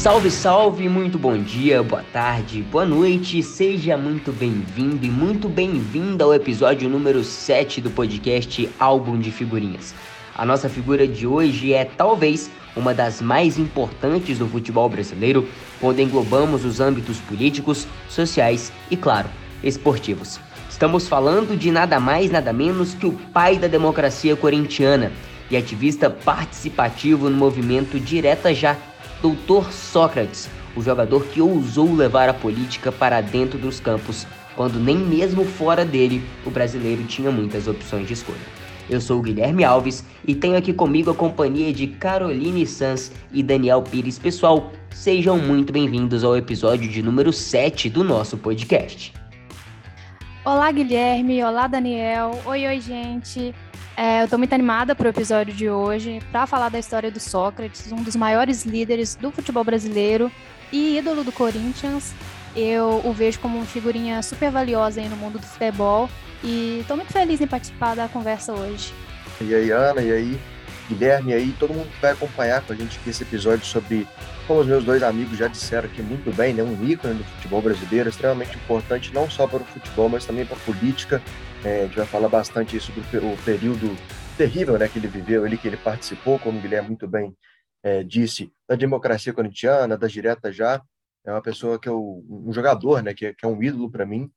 Salve, salve, muito bom dia, boa tarde, boa noite, seja muito bem-vindo e muito bem-vinda ao episódio número 7 do podcast Álbum de Figurinhas. A nossa figura de hoje é talvez uma das mais importantes do futebol brasileiro, quando englobamos os âmbitos políticos, sociais e, claro, esportivos. Estamos falando de nada mais, nada menos que o pai da democracia corintiana e ativista participativo no movimento Direta Já Doutor Sócrates, o jogador que ousou levar a política para dentro dos campos, quando nem mesmo fora dele o brasileiro tinha muitas opções de escolha. Eu sou o Guilherme Alves e tenho aqui comigo a companhia de Caroline Sanz e Daniel Pires. Pessoal, sejam muito bem-vindos ao episódio de número 7 do nosso podcast. Olá, Guilherme. Olá, Daniel. Oi, oi, gente. É, eu estou muito animada para o episódio de hoje para falar da história do Sócrates, um dos maiores líderes do futebol brasileiro e ídolo do Corinthians. Eu o vejo como uma figurinha super valiosa aí no mundo do futebol e estou muito feliz em participar da conversa hoje. E aí, Ana, e aí, Guilherme, e aí, todo mundo que vai acompanhar com a gente aqui esse episódio sobre, como os meus dois amigos já disseram aqui muito bem, né, um ícone do futebol brasileiro, extremamente importante não só para o futebol, mas também para a política é, a gente vai falar bastante sobre o período terrível né, que ele viveu, ele que ele participou, como o Guilherme muito bem é, disse, da democracia corintiana, das diretas já. É uma pessoa que é um jogador, né, que, é, que é um ídolo para mim,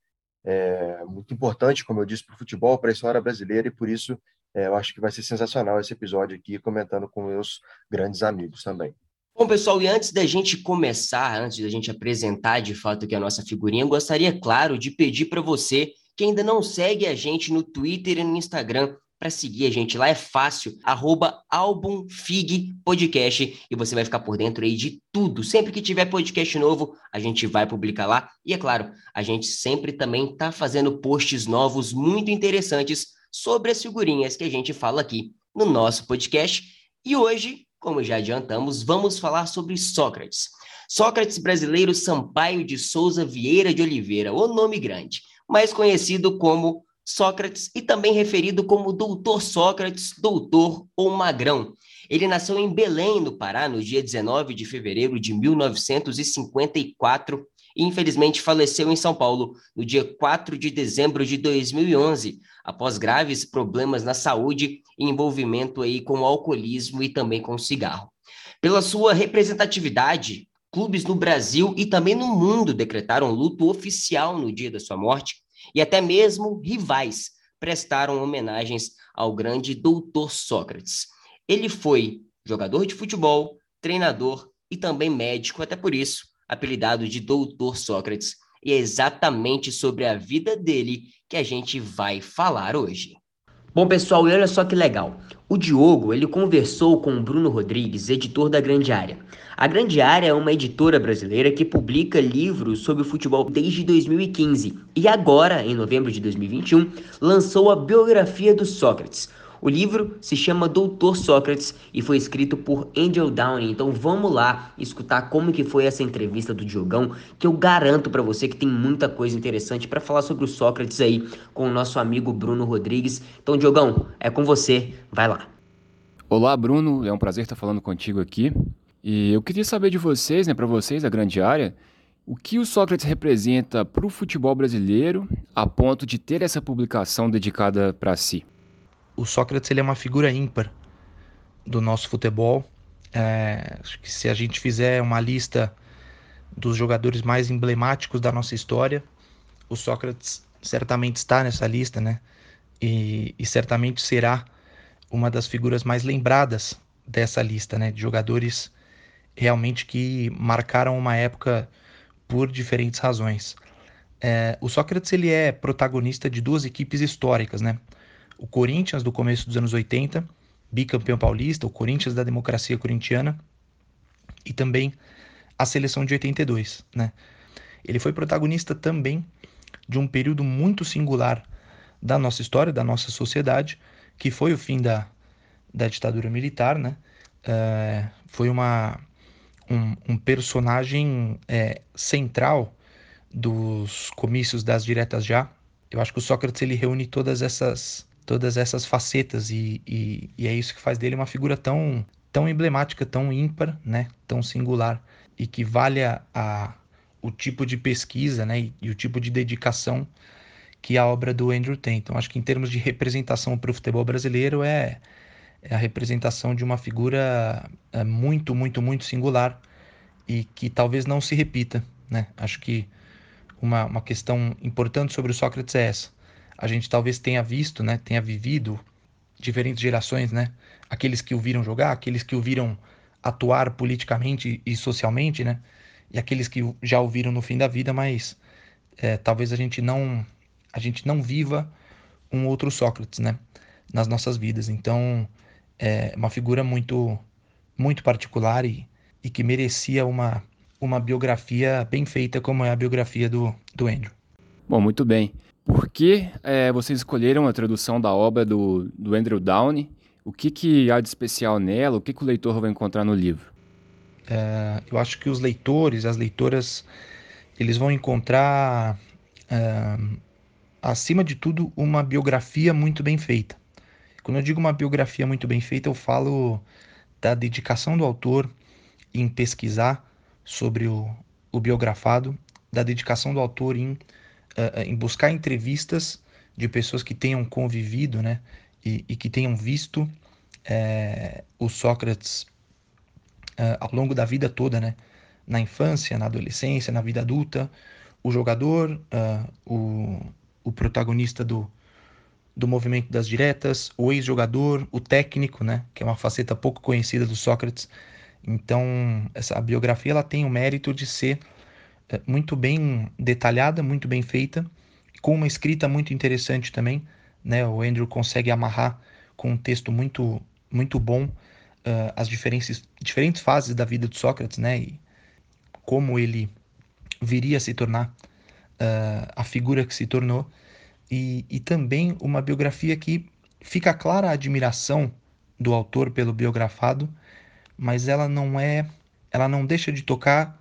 é, muito importante, como eu disse, para o futebol, para a história brasileira, e por isso é, eu acho que vai ser sensacional esse episódio aqui, comentando com meus grandes amigos também. Bom, pessoal, e antes da gente começar, antes da gente apresentar de fato aqui a nossa figurinha, eu gostaria, claro, de pedir para você que ainda não segue a gente no Twitter e no Instagram, para seguir a gente lá é fácil, arroba Podcast, e você vai ficar por dentro aí de tudo. Sempre que tiver podcast novo, a gente vai publicar lá. E é claro, a gente sempre também tá fazendo posts novos muito interessantes sobre as figurinhas que a gente fala aqui no nosso podcast. E hoje, como já adiantamos, vamos falar sobre Sócrates. Sócrates brasileiro Sampaio de Souza Vieira de Oliveira, o nome grande mais conhecido como Sócrates e também referido como Doutor Sócrates, Doutor ou Magrão. Ele nasceu em Belém, no Pará, no dia 19 de fevereiro de 1954 e infelizmente faleceu em São Paulo no dia 4 de dezembro de 2011, após graves problemas na saúde e envolvimento aí com o alcoolismo e também com o cigarro. Pela sua representatividade, Clubes no Brasil e também no mundo decretaram luto oficial no dia da sua morte, e até mesmo rivais prestaram homenagens ao grande doutor Sócrates. Ele foi jogador de futebol, treinador e também médico, até por isso, apelidado de Doutor Sócrates. E é exatamente sobre a vida dele que a gente vai falar hoje. Bom, pessoal, e olha só que legal. O Diogo, ele conversou com o Bruno Rodrigues, editor da Grande Área. A Grande Área é uma editora brasileira que publica livros sobre futebol desde 2015 e agora, em novembro de 2021, lançou a biografia do Sócrates. O livro se chama Doutor Sócrates e foi escrito por Angel Downing. Então vamos lá escutar como que foi essa entrevista do Diogão, que eu garanto para você que tem muita coisa interessante para falar sobre o Sócrates aí com o nosso amigo Bruno Rodrigues. Então Diogão, é com você, vai lá. Olá Bruno, é um prazer estar falando contigo aqui. E eu queria saber de vocês, né, para vocês, a grande área, o que o Sócrates representa para o futebol brasileiro a ponto de ter essa publicação dedicada para si? O Sócrates ele é uma figura ímpar do nosso futebol. É, acho que se a gente fizer uma lista dos jogadores mais emblemáticos da nossa história, o Sócrates certamente está nessa lista, né? E, e certamente será uma das figuras mais lembradas dessa lista, né? De jogadores realmente que marcaram uma época por diferentes razões. É, o Sócrates ele é protagonista de duas equipes históricas, né? O Corinthians do começo dos anos 80, bicampeão paulista, o Corinthians da democracia corintiana e também a seleção de 82, né? Ele foi protagonista também de um período muito singular da nossa história, da nossa sociedade, que foi o fim da, da ditadura militar, né? É, foi uma um, um personagem é, central dos comícios das diretas já. Eu acho que o Sócrates ele reúne todas essas todas essas facetas e, e, e, é isso que faz dele uma figura tão tão emblemática, tão ímpar, né, tão singular e que valha a, o tipo de pesquisa né, e, e o tipo de dedicação que a obra do Andrew tem. Então, acho que em termos de representação para o futebol brasileiro, é, é, a representação de uma figura é, muito, muito, muito singular e que talvez não se repita. Né? Acho que uma, uma questão importante sobre o Sócrates é essa. A gente talvez tenha visto, né, tenha vivido diferentes gerações, né? Aqueles que o viram jogar, aqueles que o viram atuar politicamente e socialmente, né? E aqueles que já o viram no fim da vida, mas é, talvez a gente não a gente não viva um outro Sócrates, né? Nas nossas vidas. Então, é uma figura muito muito particular e, e que merecia uma uma biografia bem feita como é a biografia do, do Andrew. Bom, muito bem. Por que é, vocês escolheram a tradução da obra do, do Andrew Downey? O que, que há de especial nela? O que, que o leitor vai encontrar no livro? É, eu acho que os leitores, as leitoras, eles vão encontrar, é, acima de tudo, uma biografia muito bem feita. Quando eu digo uma biografia muito bem feita, eu falo da dedicação do autor em pesquisar sobre o, o biografado, da dedicação do autor em uh, em buscar entrevistas de pessoas que tenham convivido, né, e, e que tenham visto é, o Sócrates uh, ao longo da vida toda, né, na infância, na adolescência, na vida adulta, o jogador, o, o protagonista do, do movimento das diretas, o ex-jogador, o técnico, né, que é uma faceta pouco conhecida do Sócrates. Então, essa biografia ela tem o mérito de ser muito bem detalhada, muito bem feita, com uma escrita muito interessante também. Né? O Andrew consegue amarrar com um texto muito, muito bom uh, as diferentes, diferentes fases da vida de Sócrates, né? E como ele viria a se tornar uh, a figura que se tornou. E, e também uma biografia que fica clara a admiração do autor pelo biografado, mas ela não é, ela não deixa de tocar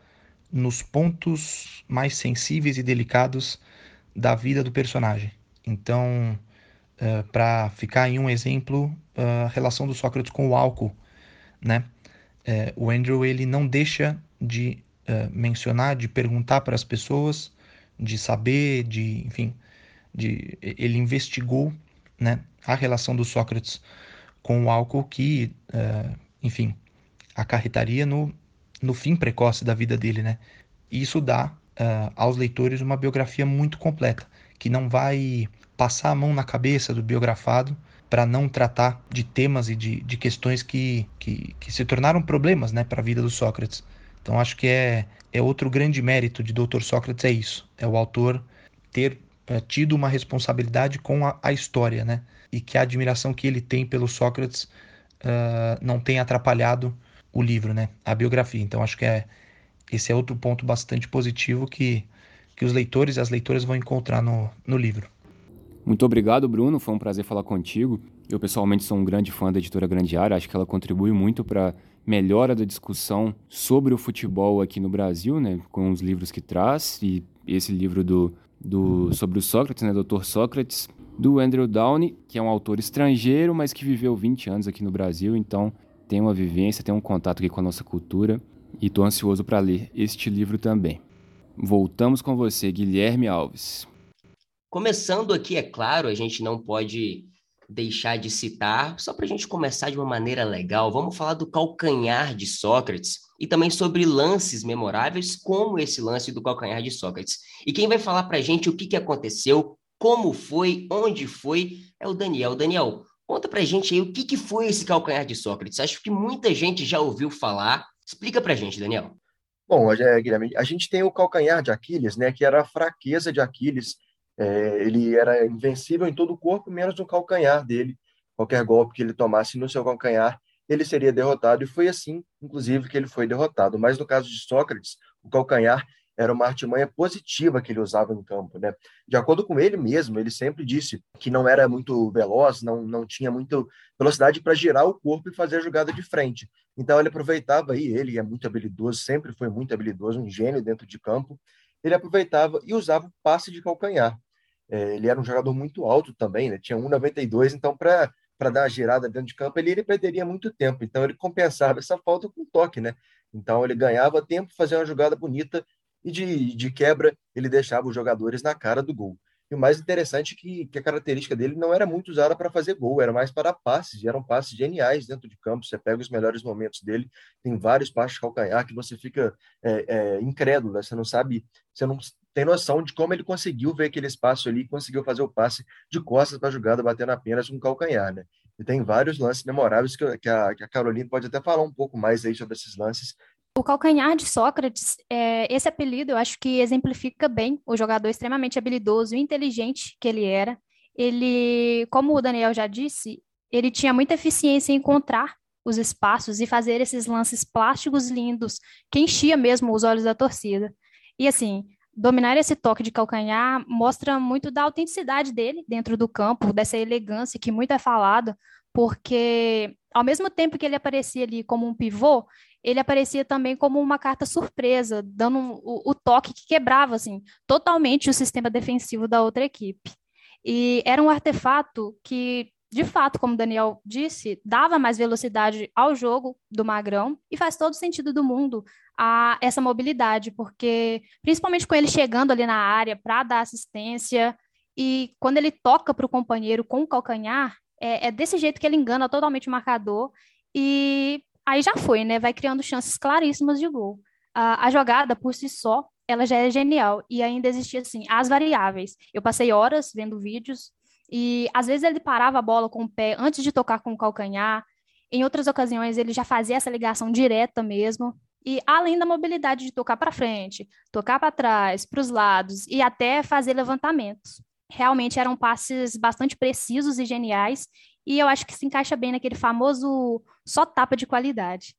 nos pontos mais sensíveis e delicados da vida do personagem. Então, uh, eh, para ficar em um exemplo, a relação do Sócrates com o álcool, né? Uh, o Andrew ele não deixa de uh, mencionar, de perguntar para as pessoas, de saber, de, enfim, de ele investigou, né, a relação do Sócrates com o álcool que, enfim, acarretaria no no fim precoce da vida dele, né? E isso dá uh, aos leitores uma biografia muito completa, que não vai passar a mão na cabeça do biografado para não tratar de temas e de, de questões que, que, que se tornaram problemas né, para a vida do Sócrates. Então acho que é, é outro grande mérito de Dr. Sócrates é isso, é o autor ter é, tido uma responsabilidade com a, a, história, né? E que a admiração que ele tem pelo Sócrates uh, não tenha atrapalhado o livro, né? A biografia. Então acho que é esse é outro ponto bastante positivo que, que os leitores e as leitoras vão encontrar no, no livro. Muito obrigado, Bruno. Foi um prazer falar contigo. Eu pessoalmente sou um grande fã da editora Grande Área. Acho que ela contribui muito para melhora da discussão sobre o futebol aqui no Brasil, né? Com os livros que traz e esse livro do, do sobre o Sócrates, né? Doutor Sócrates, do Andrew Downey, que é um autor estrangeiro, mas que viveu 20 anos aqui no Brasil. Então tem uma vivência, tem um contato aqui com a nossa cultura e estou ansioso para ler este livro também. Voltamos com você, Guilherme Alves. Começando aqui, é claro, a gente não pode deixar de citar, só para a gente começar de uma maneira legal, vamos falar do calcanhar de Sócrates e também sobre lances memoráveis, como esse lance do calcanhar de Sócrates. E quem vai falar para a gente o que, que aconteceu, como foi, onde foi, é o Daniel. Daniel, Conta pra gente aí o que, que foi esse calcanhar de Sócrates. Acho que muita gente já ouviu falar. Explica pra gente, Daniel. Bom, é, Guilherme, a gente tem o calcanhar de Aquiles, né, que era a fraqueza de Aquiles. É, ele era invencível em todo o corpo, menos no calcanhar dele. Qualquer golpe que ele tomasse no seu calcanhar, ele seria derrotado. E foi assim, inclusive, que ele foi derrotado. Mas no caso de Sócrates, o calcanhar era uma artimanha positiva que ele usava em campo, né? De acordo com ele mesmo, ele sempre disse que não era muito veloz, não, não tinha muita velocidade para girar o corpo e fazer a jogada de frente. Então ele aproveitava aí, ele é muito habilidoso, sempre foi muito habilidoso, um gênio dentro de campo. Ele aproveitava e usava o passe de calcanhar. É, ele era um jogador muito alto também, né? Tinha 1,92, então para para dar a girada dentro de campo, ele, ele perderia muito tempo. Então ele compensava essa falta com toque, né? Então ele ganhava tempo, fazia uma jogada bonita e de, de quebra ele deixava os jogadores na cara do gol. E o mais interessante é que, que a característica dele não era muito usada para fazer gol, era mais para passes, e eram passes geniais dentro de campo. Você pega os melhores momentos dele, tem vários passes de calcanhar que você fica é, é, incrédulo, né? você não sabe, você não tem noção de como ele conseguiu ver aquele espaço ali, conseguiu fazer o passe de costas para a jogada, batendo apenas com calcanhar. Né? E tem vários lances memoráveis que, que, a, que a Carolina pode até falar um pouco mais aí sobre esses lances, o calcanhar de Sócrates, é, esse apelido eu acho que exemplifica bem o jogador extremamente habilidoso e inteligente que ele era. Ele, como o Daniel já disse, ele tinha muita eficiência em encontrar os espaços e fazer esses lances plásticos lindos que enchia mesmo os olhos da torcida. E assim, dominar esse toque de calcanhar mostra muito da autenticidade dele dentro do campo, dessa elegância que muito é falado, porque ao mesmo tempo que ele aparecia ali como um pivô, ele aparecia também como uma carta surpresa, dando um, o, o, toque que quebrava assim totalmente o sistema defensivo da outra equipe. E era um artefato que, de fato, como o Daniel disse, dava mais velocidade ao jogo do Magrão e faz todo sentido do mundo a essa mobilidade, porque principalmente com ele chegando ali na área para dar assistência e quando ele toca para o companheiro com o calcanhar, é, é desse jeito que ele engana totalmente o marcador e aí já foi, né? Vai criando chances claríssimas de gol. A, a jogada, por si só, ela já é genial. E ainda existia, assim, as variáveis. Eu passei horas vendo vídeos e, às vezes, ele parava a bola com o pé antes de tocar com o calcanhar. Em outras ocasiões, ele já fazia essa ligação direta mesmo. E além da mobilidade de tocar para frente, tocar para trás, para os lados e até fazer levantamentos. Realmente eram passes bastante precisos e geniais e eu acho que se encaixa bem naquele famoso só tapa de qualidade.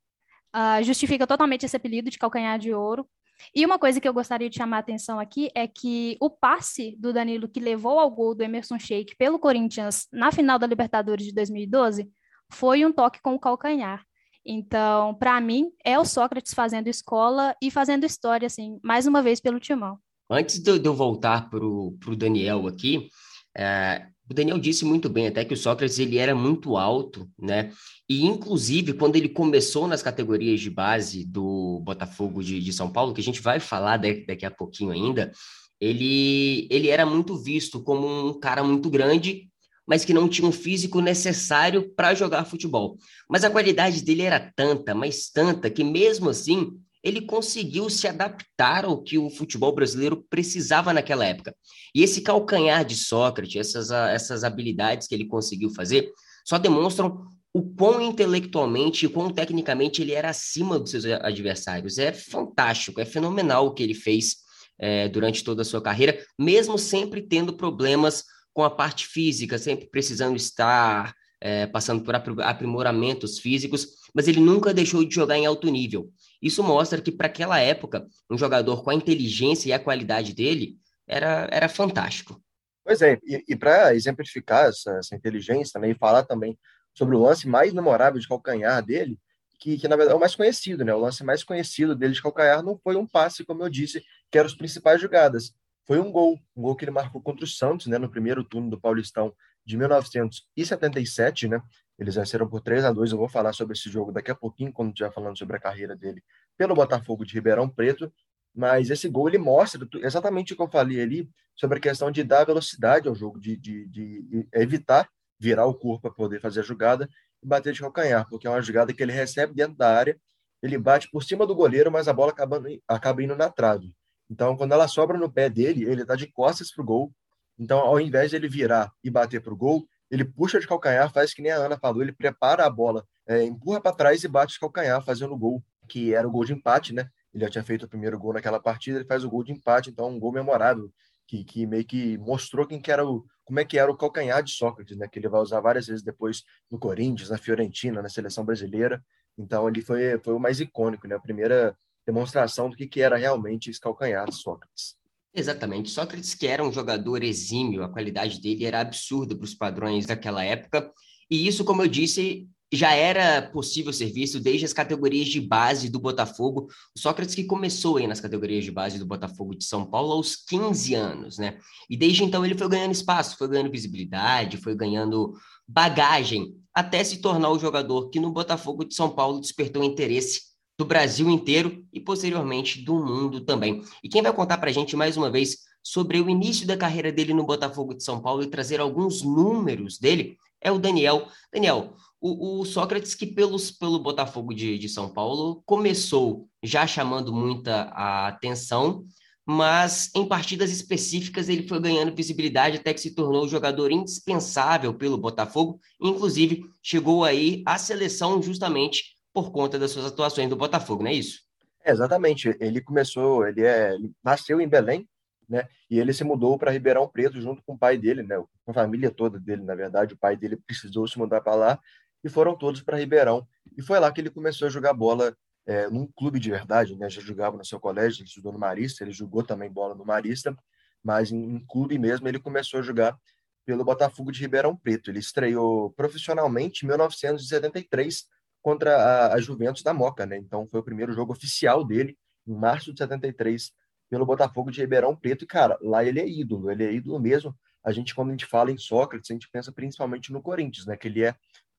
Uh, justifica totalmente esse apelido de calcanhar de ouro. E uma coisa que eu gostaria de chamar a atenção aqui é que o passe do Danilo que levou ao gol do Emerson Sheik pelo Corinthians na final da Libertadores de 2012 foi um toque com o calcanhar. Então, para mim, é o Sócrates fazendo escola e fazendo história, assim, mais uma vez pelo timão. Antes de eu voltar para o Daniel aqui, é, o Daniel disse muito bem até que o Sócrates ele era muito alto, né? E inclusive quando ele começou nas categorias de base do Botafogo de, de São Paulo, que a gente vai falar daqui, a pouquinho ainda, ele ele era muito visto como um cara muito grande, mas que não tinha um físico necessário para jogar futebol. Mas a qualidade dele era tanta, mas tanta que mesmo assim ele conseguiu se adaptar ao que o futebol brasileiro precisava naquela época. E esse calcanhar de Sócrates, essas, essas habilidades que ele conseguiu fazer, só demonstram o quão intelectualmente e quão tecnicamente ele era acima dos seus adversários. É fantástico, é fenomenal o que ele fez é, durante toda a sua carreira, mesmo sempre tendo problemas com a parte física, sempre precisando estar é, passando por aprimoramentos físicos, mas ele nunca deixou de jogar em alto nível. Isso mostra que, para aquela época, um jogador com a inteligência e a qualidade dele era, era fantástico. Pois é, e, e para exemplificar essa, essa inteligência né, e falar também sobre o lance mais memorável de calcanhar dele, que, que, na verdade é o mais conhecido, né? O lance mais conhecido dele de calcanhar não foi um passe, como eu disse, que eram as principais jogadas. Foi um gol, um gol que ele marcou contra o Santos, né, no primeiro turno do Paulistão de 1977, né? Eles venceram por 3 a 2 Eu vou falar sobre esse jogo daqui a pouquinho, quando estiver falando sobre a carreira dele pelo Botafogo de Ribeirão Preto. Mas esse gol ele mostra exatamente o que eu falei ali sobre a questão de dar velocidade ao jogo, de, de, de evitar virar o corpo para poder fazer a jogada e bater de calcanhar, porque é uma jogada que ele recebe dentro da área, ele bate por cima do goleiro, mas a bola acaba, acaba indo na trave. Então, quando ela sobra no pé dele, ele está de costas para o gol, então, ao invés de ele virar e bater para o gol, ele puxa de calcanhar, faz que nem a Ana falou, ele prepara a bola, é, empurra para trás e bate de calcanhar, fazendo o gol, que era o gol de empate, né? Ele já tinha feito o primeiro gol naquela partida, ele faz o gol de empate, então um gol memorável, que, que meio que mostrou quem que era o, como é que era o calcanhar de Sócrates, né? Que ele vai usar várias vezes depois no Corinthians, na Fiorentina, na seleção brasileira. Então, ele foi, foi o mais icônico, né? A primeira demonstração do que, que era realmente esse calcanhar de Sócrates. Exatamente. Sócrates, que era um jogador exímio, a qualidade dele era absurda para os padrões daquela época. E isso, como eu disse, já era possível ser visto desde as categorias de base do Botafogo. O Sócrates que começou aí nas categorias de base do Botafogo de São Paulo aos 15 anos, né? E desde então ele foi ganhando espaço, foi ganhando visibilidade, foi ganhando bagagem, até se tornar o jogador que no Botafogo de São Paulo despertou interesse do Brasil inteiro e posteriormente do mundo também. E quem vai contar para a gente mais uma vez sobre o início da carreira dele no Botafogo de São Paulo e trazer alguns números dele é o Daniel. Daniel, o, o Sócrates, que pelos, pelo Botafogo de, de São Paulo, começou já chamando muita atenção, mas em partidas específicas ele foi ganhando visibilidade até que se tornou jogador indispensável pelo Botafogo, inclusive chegou aí à seleção justamente por conta das suas atuações do Botafogo, não é isso? É, exatamente. Ele começou, ele é, nasceu em Belém, né? E ele se mudou para Ribeirão Preto junto com o pai dele, né? Com a família toda dele, na verdade, o pai dele precisou se mudar para lá e foram todos para Ribeirão. E foi lá que ele começou a jogar bola é, num clube de verdade, né? Já jogava no seu colégio, ele estudou no Marista, ele jogou também bola no Marista, mas em, em clube mesmo ele começou a jogar pelo Botafogo de Ribeirão Preto. Ele estreou profissionalmente em 1973 contra a, a Juventus da Moca, né? Então foi o primeiro jogo oficial dele em março de 73 pelo Botafogo de Ribeirão Preto. E cara, lá ele é ídolo, ele é ídolo mesmo. A gente quando a gente fala em Sócrates, a gente pensa principalmente no Corinthians, né? Que ele é,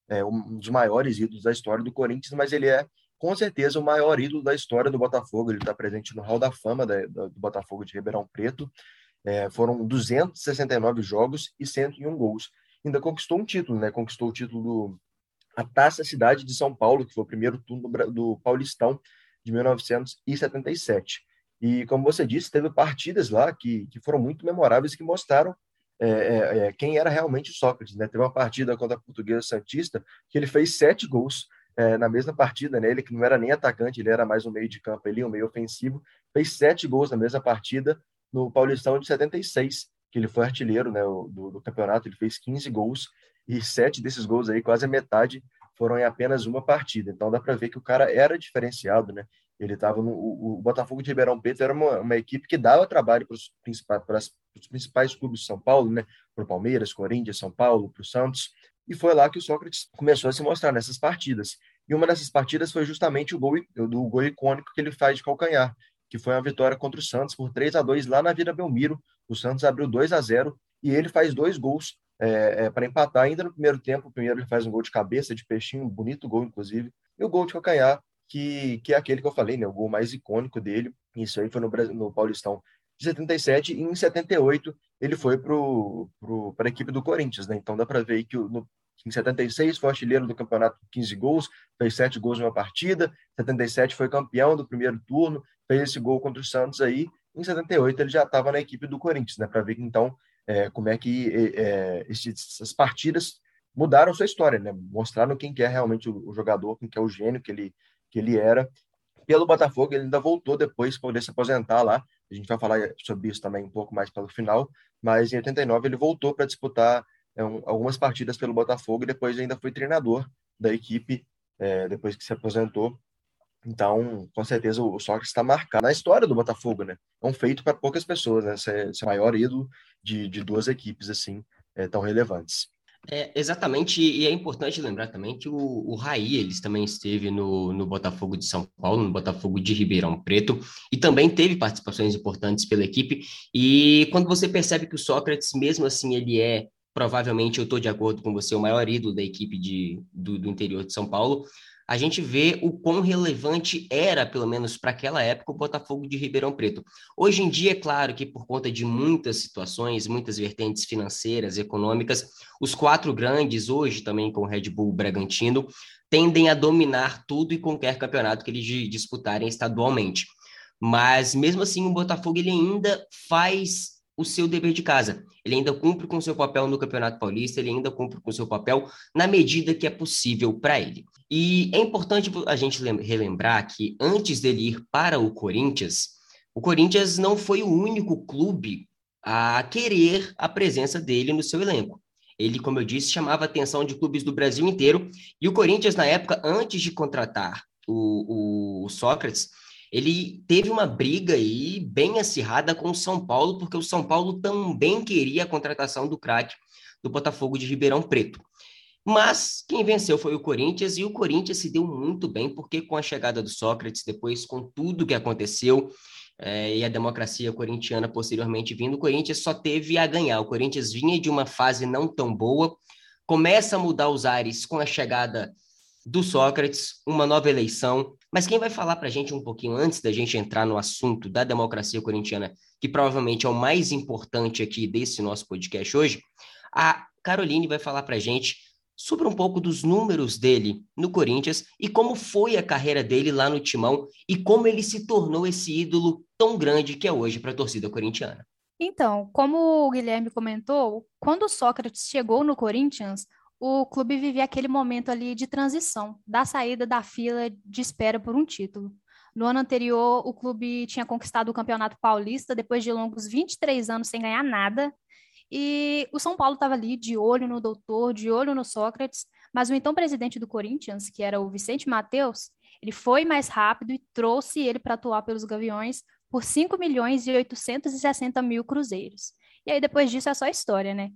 é um dos maiores ídolos da história do Corinthians, mas ele é com certeza o maior ídolo da história do Botafogo. Ele está presente no Hall da Fama da, do Botafogo de Ribeirão Preto. É, foram 269 jogos e 101 gols. Ainda conquistou um título, né? Conquistou o título do a Taça Cidade de São Paulo, que foi o primeiro turno do, Paulistão de 1977. E, como você disse, teve partidas lá que, que foram muito memoráveis que mostraram é, é, é quem era realmente o Sócrates. Né? Teve uma partida contra a Portuguesa Santista que ele fez sete gols é, na mesma partida, né? Ele que não era nem atacante, ele era mais um meio de campo ali, um meio ofensivo, fez sete gols na mesma partida no Paulistão de 76, que ele foi artilheiro né, do, do campeonato, ele fez 15 gols e sete desses gols aí, quase a metade, foram em apenas uma partida. Então dá para ver que o cara era diferenciado, né? Ele estava no o, o, Botafogo de Ribeirão Preto era uma, uma equipe que dava trabalho para os principais, principais clubes de São Paulo, né? Para o Palmeiras, Corinthians, São Paulo, para o Santos. E foi lá que o Sócrates começou a se mostrar nessas partidas. E uma dessas partidas foi justamente o gol, do gol icônico que ele faz de calcanhar, que foi uma vitória contra o Santos por 3 a 2 lá na Vila Belmiro. O Santos abriu 2 a 0 e ele faz dois gols é, é, para empatar ainda no primeiro tempo. Primeiro ele faz um gol de cabeça, de peixinho, um bonito gol, inclusive, e o gol de calcanhar, que, que é aquele que eu falei, né, o gol mais icônico dele. Isso aí foi no, no Paulistão de 77 e em 78 ele foi para a equipe do Corinthians, né? Então dá para ver que no, em 76 foi artilheiro do campeonato com 15 gols, fez 7 gols em uma partida. 77 foi campeão do primeiro turno, fez esse gol contra o Santos aí. Em 78 ele já estava na equipe do Corinthians, né? Para ver que então é, como é que é, essas partidas mudaram sua história, né? Mostraram quem que é realmente o, o jogador, quem que é o gênio que ele, que ele era. Pelo Botafogo, ele ainda voltou depois para poder se aposentar lá. A gente vai falar sobre isso também um pouco mais pelo final. Mas em 89 ele voltou para disputar é, um, algumas partidas pelo Botafogo e depois ainda foi treinador da equipe é, depois que se aposentou. Então, com certeza, o Sócrates está marcado na história do Botafogo, né? É um feito para poucas pessoas, né? Ser, ser o maior ídolo de, de duas equipes, assim, é, tão relevantes. É, exatamente, e é importante lembrar também que o, o Raí, eles também esteve no, no Botafogo de São Paulo, no Botafogo de Ribeirão Preto, e também teve participações importantes pela equipe, e quando você percebe que o Sócrates, mesmo assim, ele é, provavelmente, eu estou de acordo com você, o maior ídolo da equipe de, do, do interior de São Paulo, a gente vê o quão relevante era, pelo menos para aquela época, o Botafogo de Ribeirão Preto. Hoje em dia, é claro que por conta de muitas situações, muitas vertentes financeiras, econômicas, os quatro grandes, hoje também com o Red Bull Bragantino, tendem a dominar tudo e qualquer campeonato que eles disputarem estadualmente. Mas mesmo assim, o Botafogo ele ainda faz o seu dever de casa. Ele ainda cumpre com seu papel no Campeonato Paulista, ele ainda cumpre com o seu papel na medida que é possível para ele. E é importante a gente relembrar que antes dele ir para o Corinthians, o Corinthians não foi o único clube a querer a presença dele no seu elenco. Ele, como eu disse, chamava a atenção de clubes do Brasil inteiro, e o Corinthians, na época, antes de contratar o, o Sócrates, ele teve uma briga aí bem acirrada com o São Paulo, porque o São Paulo também queria a contratação do craque do Botafogo de Ribeirão Preto. Mas quem venceu foi o Corinthians e o Corinthians se deu muito bem, porque com a chegada do Sócrates, depois com tudo que aconteceu, é, e a democracia corintiana posteriormente vindo, o Corinthians só teve a ganhar. O Corinthians vinha de uma fase não tão boa, começa a mudar os ares com a chegada do Sócrates, uma nova eleição. Mas quem vai falar para a gente um pouquinho antes da gente entrar no assunto da democracia corintiana, que provavelmente é o mais importante aqui desse nosso podcast hoje, a Caroline vai falar para a gente sobre um pouco dos números dele no Corinthians e como foi a carreira dele lá no Timão e como ele se tornou esse ídolo tão grande que é hoje para a torcida corintiana. Então, como o Guilherme comentou, quando o Sócrates chegou no Corinthians, o clube vivia aquele momento ali de transição, da saída da fila de espera por um título. No ano anterior, o clube tinha conquistado o Campeonato Paulista depois de longos 23 anos sem ganhar nada. E o São Paulo estava ali de olho no doutor, de olho no Sócrates, mas o então presidente do Corinthians, que era o Vicente Mateus, ele foi mais rápido e trouxe ele para atuar pelos Gaviões por 5 milhões e 860 mil cruzeiros. E aí depois disso é só história, né?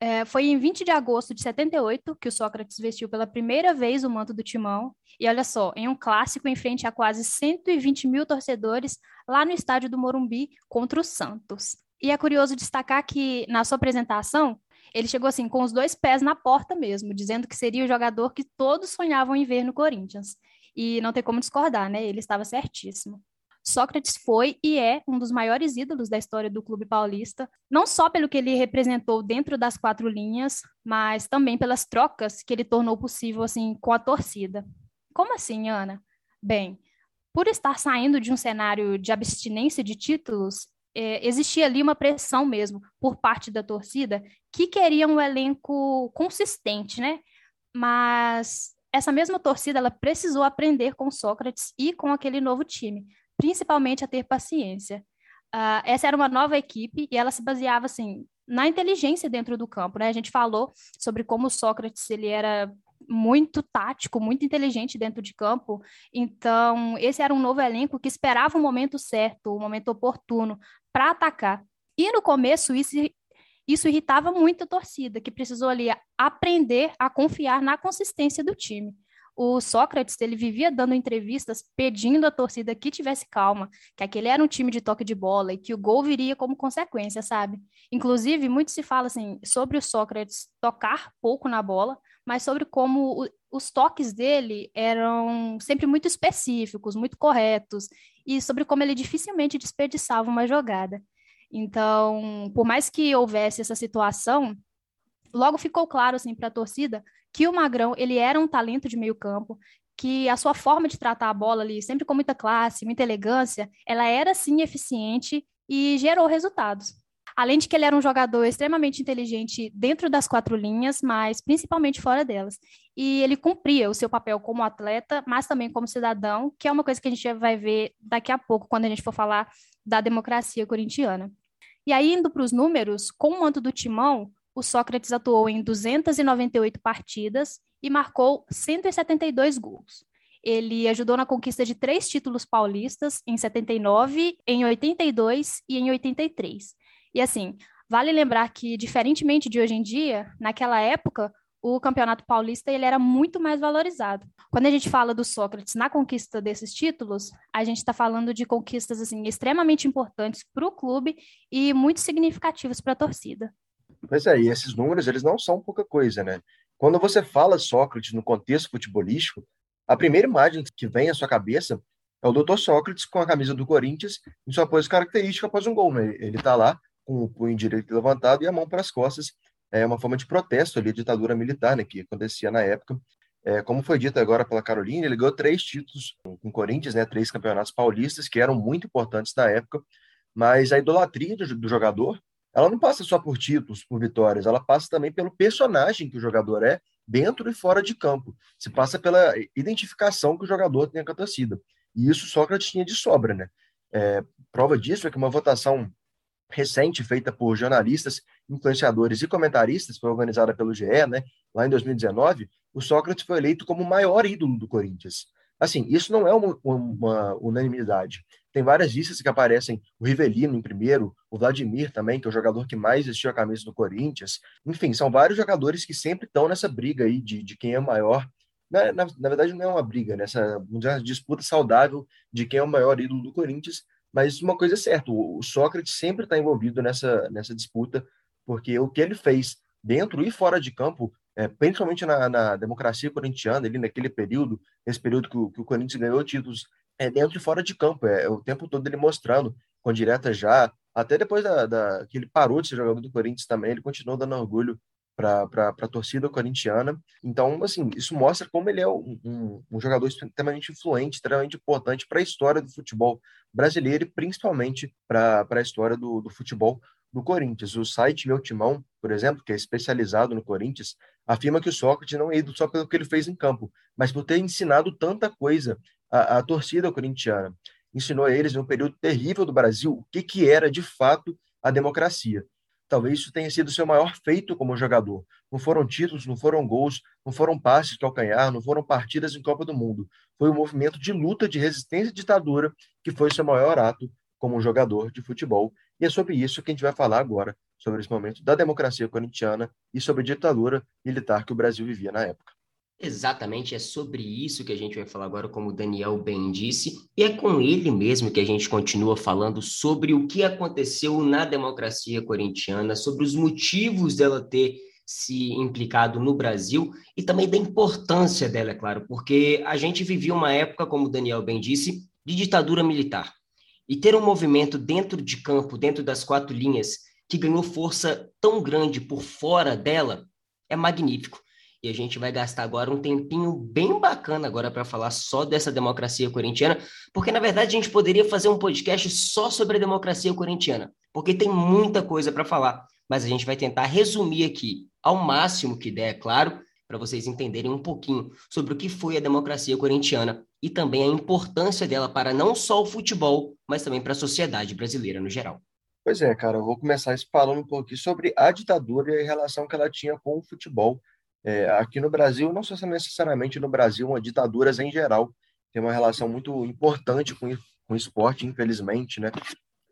É, foi em 20 de agosto de 78 que o Sócrates vestiu pela primeira vez o manto do timão. E olha só, em um clássico em frente a quase 120 mil torcedores lá no estádio do Morumbi contra o Santos. E é curioso destacar que na sua apresentação ele chegou assim com os dois pés na porta mesmo, dizendo que seria o jogador que todos sonhavam em ver no Corinthians. E não tem como discordar, né? Ele estava certíssimo. Sócrates foi e é um dos maiores ídolos da história do clube paulista, não só pelo que ele representou dentro das quatro linhas, mas também pelas trocas que ele tornou possível assim com a torcida. Como assim, Ana? Bem, por estar saindo de um cenário de abstinência de títulos, é, existia ali uma pressão mesmo por parte da torcida que queria um elenco consistente, né? Mas essa mesma torcida ela precisou aprender com Sócrates e com aquele novo time principalmente a ter paciência. Uh, essa era uma nova equipe e ela se baseava assim na inteligência dentro do campo, né? A gente falou sobre como Sócrates ele era muito tático, muito inteligente dentro de campo. Então, esse era um novo elenco que esperava o momento certo, o momento oportuno para atacar. E no começo isso isso irritava muito a torcida, que precisou ali aprender a confiar na consistência do time o Sócrates ele vivia dando entrevistas pedindo à torcida que tivesse calma, que aquele era um time de toque de bola e que o gol viria como consequência, sabe? Inclusive, muito se fala assim sobre o Sócrates tocar pouco na bola, mas sobre como o, os toques dele eram sempre muito específicos, muito corretos, e sobre como ele dificilmente desperdiçava uma jogada. Então, por mais que houvesse essa situação, logo ficou claro assim para a torcida que o Magrão ele era um talento de meio campo, que a sua forma de tratar a bola ali, sempre com muita classe, muita elegância, ela era sim eficiente e gerou resultados. Além de que ele era um jogador extremamente inteligente dentro das quatro linhas, mas principalmente fora delas. E ele cumpria o seu papel como atleta, mas também como cidadão, que é uma coisa que a gente vai ver daqui a pouco, quando a gente for falar da democracia corintiana. E aí, indo para os números, com o manto do timão, o Sócrates atuou em 298 partidas e marcou 172 gols. Ele ajudou na conquista de três títulos paulistas em 79, em 82 e em 83. E assim, vale lembrar que, diferentemente de hoje em dia, naquela época, o Campeonato Paulista ele era muito mais valorizado. Quando a gente fala do Sócrates na conquista desses títulos, a gente está falando de conquistas assim extremamente importantes para o clube e muito significativas para a torcida. Pois é, e esses números, eles não são pouca coisa, né? Quando você fala Sócrates no contexto futebolístico, a primeira imagem que vem à sua cabeça é o Dr. Sócrates com a camisa do Corinthians em sua pose característica após um gol, né? Ele está lá com o punho direito levantado e a mão para as costas, é uma forma de protesto ali à ditadura militar, né, que acontecia na época. É, como foi dito agora pela Carolina, ele ganhou três títulos com o Corinthians, né, três campeonatos paulistas que eram muito importantes na época, mas a idolatria do, do jogador ela não passa só por títulos, por vitórias, ela passa também pelo personagem que o jogador é dentro e fora de campo. Se passa pela identificação que o jogador tem com a torcida. E isso Sócrates tinha de sobra, né? É, prova disso é que uma votação recente feita por jornalistas, influenciadores e comentaristas, foi organizada pelo GE, né? Lá em 2019, o Sócrates foi eleito como o maior ídolo do Corinthians. Assim, isso não é uma, uma unanimidade. Tem várias listas que aparecem o Rivelino em primeiro, o Vladimir também, que é o jogador que mais vestiu a camisa do Corinthians. Enfim, são vários jogadores que sempre estão nessa briga aí de, de quem é maior. Na, na, na verdade, não é uma briga, né? disputa saudável de quem é o maior ídolo do Corinthians. Mas uma coisa é certa, o, o Sócrates sempre está envolvido nessa, nessa disputa, porque o que ele fez dentro e fora de campo é, principalmente na, na, democracia corintiana, ali naquele período, esse período que o, que o Corinthians ganhou títulos é, dentro e fora de campo, é, é, o tempo todo ele mostrando, com direta já, até depois da, da, que ele parou de ser jogador do Corinthians também, ele continuou dando orgulho para a torcida corintiana. Então, assim, isso mostra como ele é um, um, um jogador extremamente influente, extremamente importante para a história do futebol brasileiro e principalmente para a história do, do futebol do Corinthians. O site Meu Timão, por exemplo, que é especializado no Corinthians, afirma que o Sócrates não é ido só pelo que ele fez em campo, mas por ter ensinado tanta coisa à, à torcida corintiana. Ensinou a eles, um período terrível do Brasil, o que, que era, de fato, a democracia. Talvez isso tenha sido seu maior feito como jogador. Não foram títulos, não foram gols, não foram passes calcanhar, não foram partidas em Copa do Mundo. Foi um movimento de luta, de resistência à ditadura, que foi seu maior ato como jogador de futebol. E é sobre isso que a gente vai falar agora, sobre esse momento da democracia corintiana e sobre a ditadura militar que o Brasil vivia na época. Exatamente, é sobre isso que a gente vai falar agora, como o Daniel bem disse, e é com ele mesmo que a gente continua falando sobre o que aconteceu na democracia corintiana, sobre os motivos dela ter se implicado no Brasil e também da importância dela, é claro, porque a gente vivia uma época, como o Daniel bem disse, de ditadura militar. E ter um movimento dentro de campo, dentro das quatro linhas, que ganhou força tão grande por fora dela, é magnífico. E a gente vai gastar agora um tempinho bem bacana agora para falar só dessa democracia corintiana, porque na verdade a gente poderia fazer um podcast só sobre a democracia corintiana, porque tem muita coisa para falar, mas a gente vai tentar resumir aqui ao máximo que der, é claro, para vocês entenderem um pouquinho sobre o que foi a democracia corintiana e também a importância dela para não só o futebol, mas também para a sociedade brasileira no geral. Pois é, cara, eu vou começar falando um pouquinho sobre a ditadura e a relação que ela tinha com o futebol. É, aqui no Brasil, não só necessariamente no Brasil, mas ditaduras em geral tem uma relação muito importante com, com o esporte, infelizmente, né?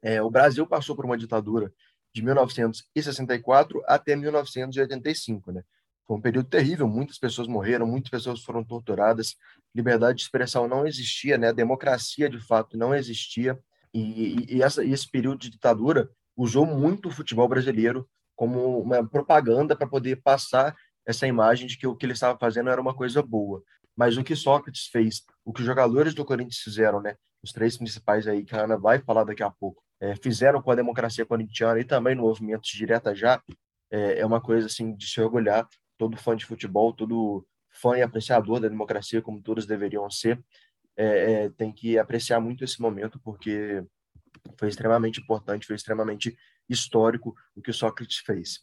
É, o Brasil passou por uma ditadura de 1964 até 1985, né? Foi um período terrível, muitas pessoas morreram, muitas pessoas foram torturadas, liberdade de expressão não existia, né? A democracia de fato não existia. E, e, essa, esse período de ditadura usou muito o futebol brasileiro como uma propaganda para poder passar essa imagem de que o que ele estava fazendo era uma coisa boa. Mas o que Sócrates fez, o que os jogadores do Corinthians fizeram, né? Os três principais aí que a Ana vai falar daqui a pouco, é, fizeram com a democracia corintiana e também no movimento direta já, é, é uma coisa assim de se orgulhar todo fã de futebol, todo fã e apreciador da democracia, como todos deveriam ser, é, é, tem que apreciar muito esse momento, porque foi extremamente importante, foi extremamente histórico o que o Sócrates fez.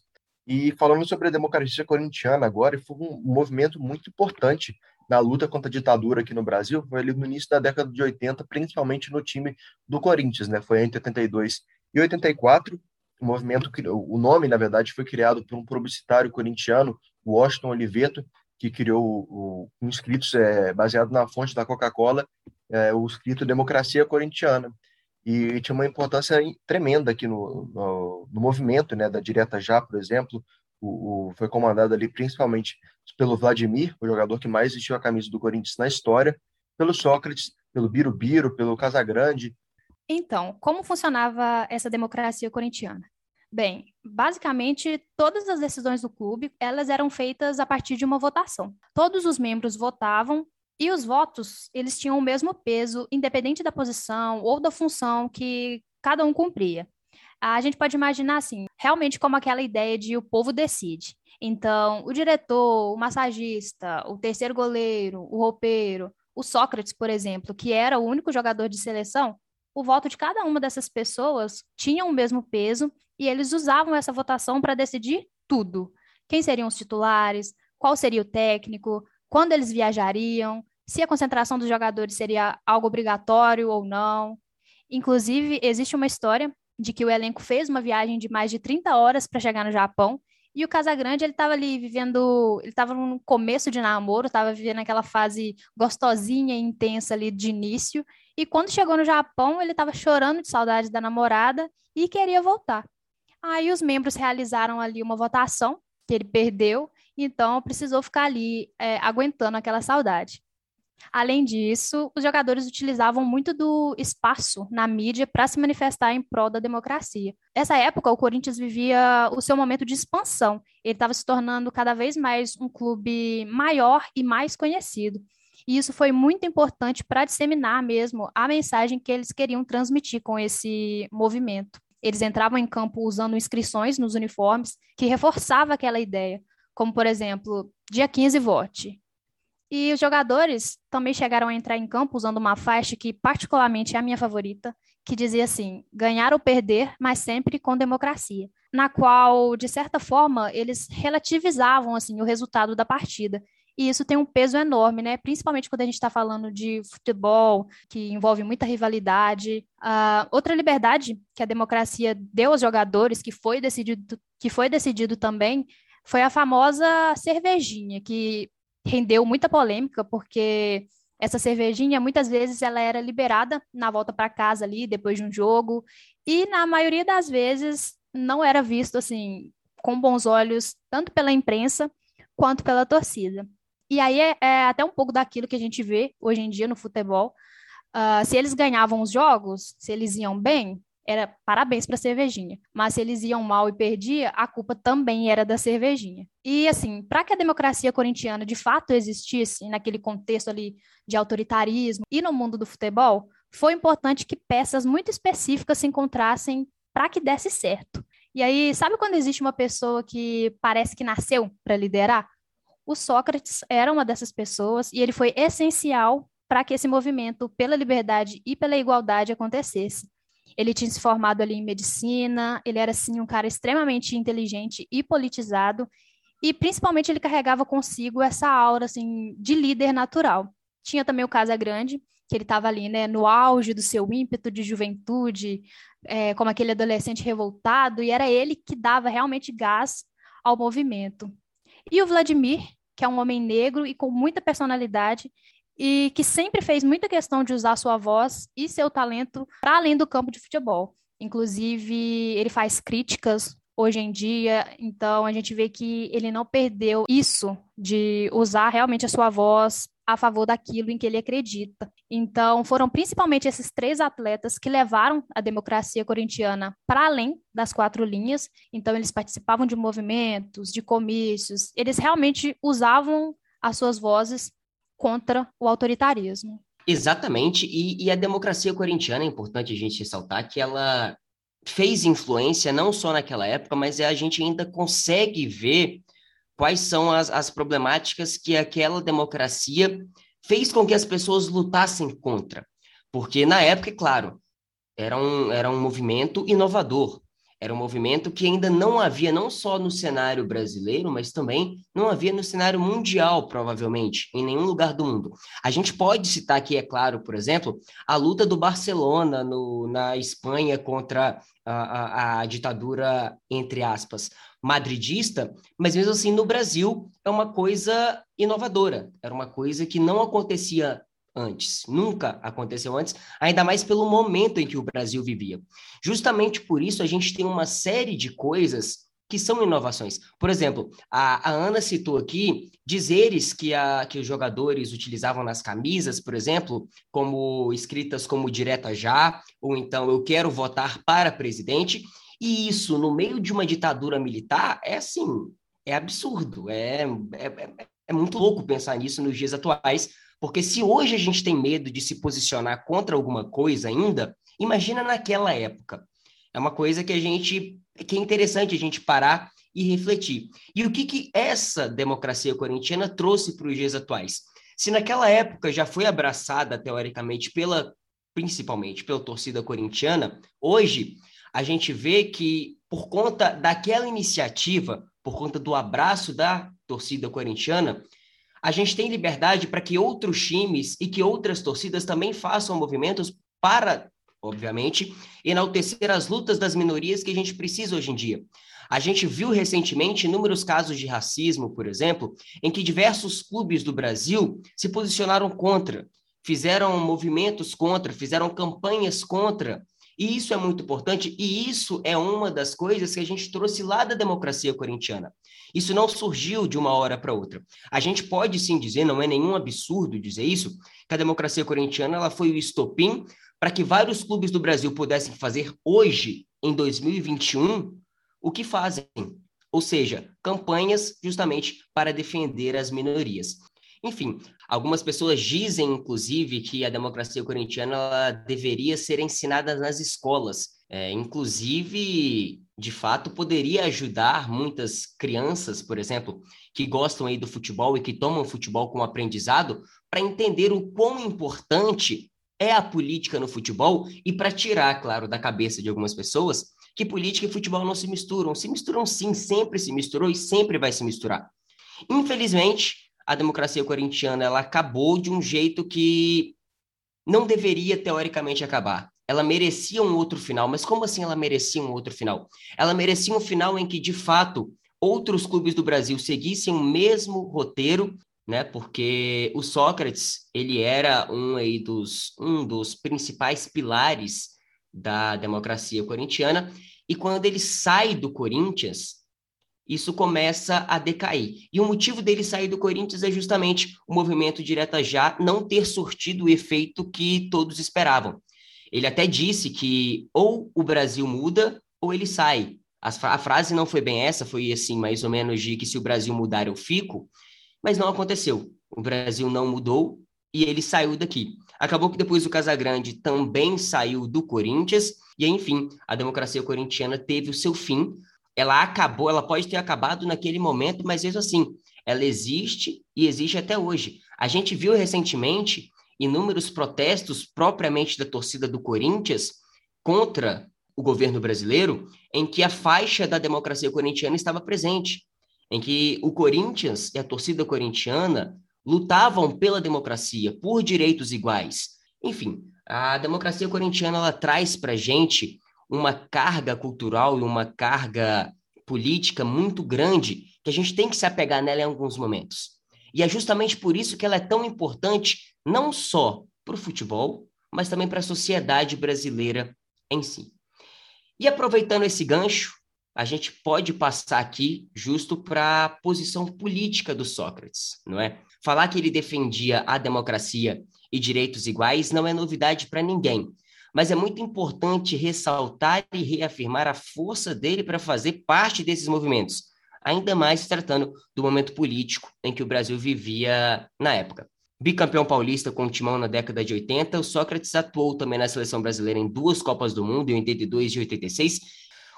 E falando sobre a democracia corintiana agora, foi um movimento muito importante na luta contra a ditadura aqui no Brasil, foi ali no início da década de 80, principalmente no time do Corinthians, né? Foi entre 82 e 84, o movimento, o nome, na verdade, foi criado por um publicitário corintiano, Washington Oliveto, que criou o, o, é, baseado na fonte da Coca-Cola, é, o escrito Democracia Corintiana. E tinha uma importância tremenda aqui no, no, no movimento né, da Direta Já, por exemplo, o, o, foi comandado ali principalmente pelo Vladimir, o jogador que mais vestiu a camisa do Corinthians na história, pelo Sócrates, pelo Birubiru, pelo Casagrande, então, como funcionava essa democracia corintiana? Bem, basicamente todas as decisões do clube, elas eram feitas a partir de uma votação. Todos os membros votavam e os votos, eles tinham o mesmo peso, independente da posição ou da função que cada um cumpria. A gente pode imaginar assim, realmente como aquela ideia de o povo decide. Então, o diretor, o massagista, o terceiro goleiro, o roupeiro, o Sócrates, por exemplo, que era o único jogador de seleção, o voto de cada uma dessas pessoas tinha o mesmo peso e eles usavam essa votação para decidir tudo. Quem seriam os titulares, qual seria o técnico, quando eles viajariam, se a concentração dos jogadores seria algo obrigatório ou não. Inclusive, existe uma história de que o elenco fez uma viagem de mais de 30 horas para chegar no Japão E o Casagrande, ele estava ali vivendo, ele estava no começo de namoro, estava vivendo aquela fase gostosinha e intensa ali de início. E quando chegou no Japão, ele estava chorando de saudade da namorada e queria voltar. Aí os membros realizaram ali uma votação, que ele perdeu, então precisou ficar ali é, aguentando aquela saudade. Além disso, os jogadores utilizavam muito do espaço na mídia para se manifestar em prol da democracia. Nessa época, o Corinthians vivia o seu momento de expansão. Ele estava se tornando cada vez mais um clube maior e mais conhecido. E isso foi muito importante para disseminar mesmo a mensagem que eles queriam transmitir com esse movimento. Eles entravam em campo usando inscrições nos uniformes que reforçava aquela ideia, como por exemplo, dia 15 vote, e os jogadores também chegaram a entrar em campo usando uma faixa que, particularmente, é a minha favorita, que dizia assim: ganhar ou perder, mas sempre com democracia. Na qual, de certa forma, eles relativizavam assim o resultado da partida. E isso tem um peso enorme, né? Principalmente quando a gente está falando de futebol, que envolve muita rivalidade. Uh, outra liberdade que a democracia deu aos jogadores, que foi decidido, que foi decidido também, foi a famosa cervejinha, que rendeu muita polêmica, porque essa cervejinha muitas vezes ela era liberada na volta para casa ali depois de um jogo e na maioria das vezes não era visto assim com bons olhos tanto pela imprensa quanto pela torcida. E aí é, é até um pouco daquilo que a gente vê hoje em dia no futebol. Uh, se eles ganhavam os jogos, se eles iam bem, era parabéns para a cervejinha. Mas se eles iam mal e perdia, a culpa também era da cervejinha. E assim, para que a democracia corintiana de fato existisse naquele contexto ali de autoritarismo e no mundo do futebol, foi importante que peças muito específicas se encontrassem para que desse certo. E aí, sabe quando existe uma pessoa que parece que nasceu para liderar? O Sócrates era uma dessas pessoas e ele foi essencial para que esse movimento pela liberdade e pela igualdade acontecesse. Ele tinha se formado ali em medicina, ele era, assim, um cara extremamente inteligente e politizado, e principalmente ele carregava consigo essa aura, assim, de líder natural. Tinha também o Casa Grande, que ele estava ali, né, no auge do seu ímpeto de juventude, é, como aquele adolescente revoltado, e era ele que dava realmente gás ao movimento. E o Vladimir, que é um homem negro e com muita personalidade, e que sempre fez muita questão de usar sua voz e seu talento para além do campo de futebol. Inclusive, ele faz críticas hoje em dia, então a gente vê que ele não perdeu isso de usar realmente a sua voz a favor daquilo em que ele acredita. Então, foram principalmente esses três atletas que levaram a democracia corintiana para além das quatro linhas. Então, eles participavam de movimentos, de comícios, eles realmente usavam as suas vozes contra o autoritarismo. Exatamente, e, e, a democracia corintiana, é importante a gente ressaltar que ela fez influência não só naquela época, mas a gente ainda consegue ver quais são as, as problemáticas que aquela democracia fez com que as pessoas lutassem contra. Porque na época, é claro, era um, era um movimento inovador, era um movimento que ainda não havia, não só no cenário brasileiro, mas também não havia no cenário mundial, provavelmente, em nenhum lugar do mundo. A gente pode citar aqui, é claro, por exemplo, a luta do Barcelona no, na Espanha contra a, a, a ditadura, entre aspas, madridista, mas mesmo assim no Brasil é uma coisa inovadora, era uma coisa que não acontecia antes, nunca aconteceu antes, ainda mais pelo momento em que o Brasil vivia. Justamente por isso a gente tem uma série de coisas que são inovações. Por exemplo, a, a Ana citou aqui dizeres que, a, que os jogadores utilizavam nas camisas, por exemplo, como escritas como direta já, ou então eu quero votar para presidente, e isso no meio de uma ditadura militar é assim, é absurdo, é, é, é, é muito louco pensar nisso nos dias atuais, porque se hoje a gente tem medo de se posicionar contra alguma coisa ainda, imagina naquela época. É uma coisa que a gente que é interessante a gente parar e refletir. E o que, que essa democracia corintiana trouxe para os dias atuais? Se naquela época já foi abraçada teoricamente pela principalmente pela torcida corintiana, hoje a gente vê que por conta daquela iniciativa, por conta do abraço da torcida corintiana, a gente tem liberdade para que outros times e que outras torcidas também façam movimentos para obviamente, enaltecer as lutas das minorias que a gente precisa hoje em dia. A gente viu recentemente inúmeros casos de racismo, por exemplo, em que diversos clubes do Brasil se posicionaram contra, fizeram movimentos contra, fizeram campanhas contra. E isso é muito importante, e isso é uma das coisas que a gente trouxe lá da democracia corintiana. Isso não surgiu de uma hora para outra. A gente pode sim dizer, não é nenhum absurdo dizer isso, que a democracia corintiana ela foi o estopim para que vários clubes do Brasil pudessem fazer hoje, em 2021, o que fazem, ou seja, campanhas justamente para defender as minorias. Enfim, algumas pessoas dizem, inclusive, que a democracia corintiana deveria ser ensinada nas escolas. É, inclusive, de fato, poderia ajudar muitas crianças, por exemplo, que gostam aí do futebol e que tomam futebol como aprendizado, para entender o quão importante é a política no futebol e para tirar, claro, da cabeça de algumas pessoas que política e futebol não se misturam. Se misturam sim, sempre se misturou e sempre vai se misturar. Infelizmente, a democracia corintiana ela acabou de um jeito que não deveria teoricamente acabar. Ela merecia um outro final, mas como assim ela merecia um outro final? Ela merecia um final em que, de fato, outros clubes do Brasil seguissem o mesmo roteiro, né? Porque o Sócrates, ele era um aí dos um dos principais pilares da democracia corintiana e quando ele sai do Corinthians, isso começa a decair. E o motivo dele sair do Corinthians é justamente o movimento direta já não ter surtido o efeito que todos esperavam. Ele até disse que ou o Brasil muda ou ele sai. A, frase não foi bem essa, foi assim, mais ou menos de que se o Brasil mudar eu fico, mas não aconteceu. O Brasil não mudou e ele saiu daqui. Acabou que depois o Casagrande também saiu do Corinthians, e enfim, a democracia corintiana teve o seu fim. Ela acabou, ela pode ter acabado naquele momento, mas mesmo assim, ela existe e existe até hoje. A gente viu recentemente inúmeros protestos propriamente da torcida do Corinthians contra o governo brasileiro, em que a faixa da democracia corintiana estava presente, em que o Corinthians e a torcida corintiana lutavam pela democracia, por direitos iguais. Enfim, a democracia corintiana ela traz para gente uma carga cultural e uma carga política muito grande que a gente tem que se apegar nela em alguns momentos. E é justamente por isso que ela é tão importante, não só para o futebol, mas também para a sociedade brasileira em si. E aproveitando esse gancho, a gente pode passar aqui justo para a posição política do Sócrates, não é? Falar que ele defendia a democracia e direitos iguais não é novidade para ninguém, mas é muito importante ressaltar e reafirmar a força dele para fazer parte desses movimentos, ainda mais tratando do momento político em que o Brasil vivia na época. Bicampeão paulista com o Timão na década de 80, o Sócrates atuou também na seleção brasileira em duas Copas do Mundo, em 82 e 86.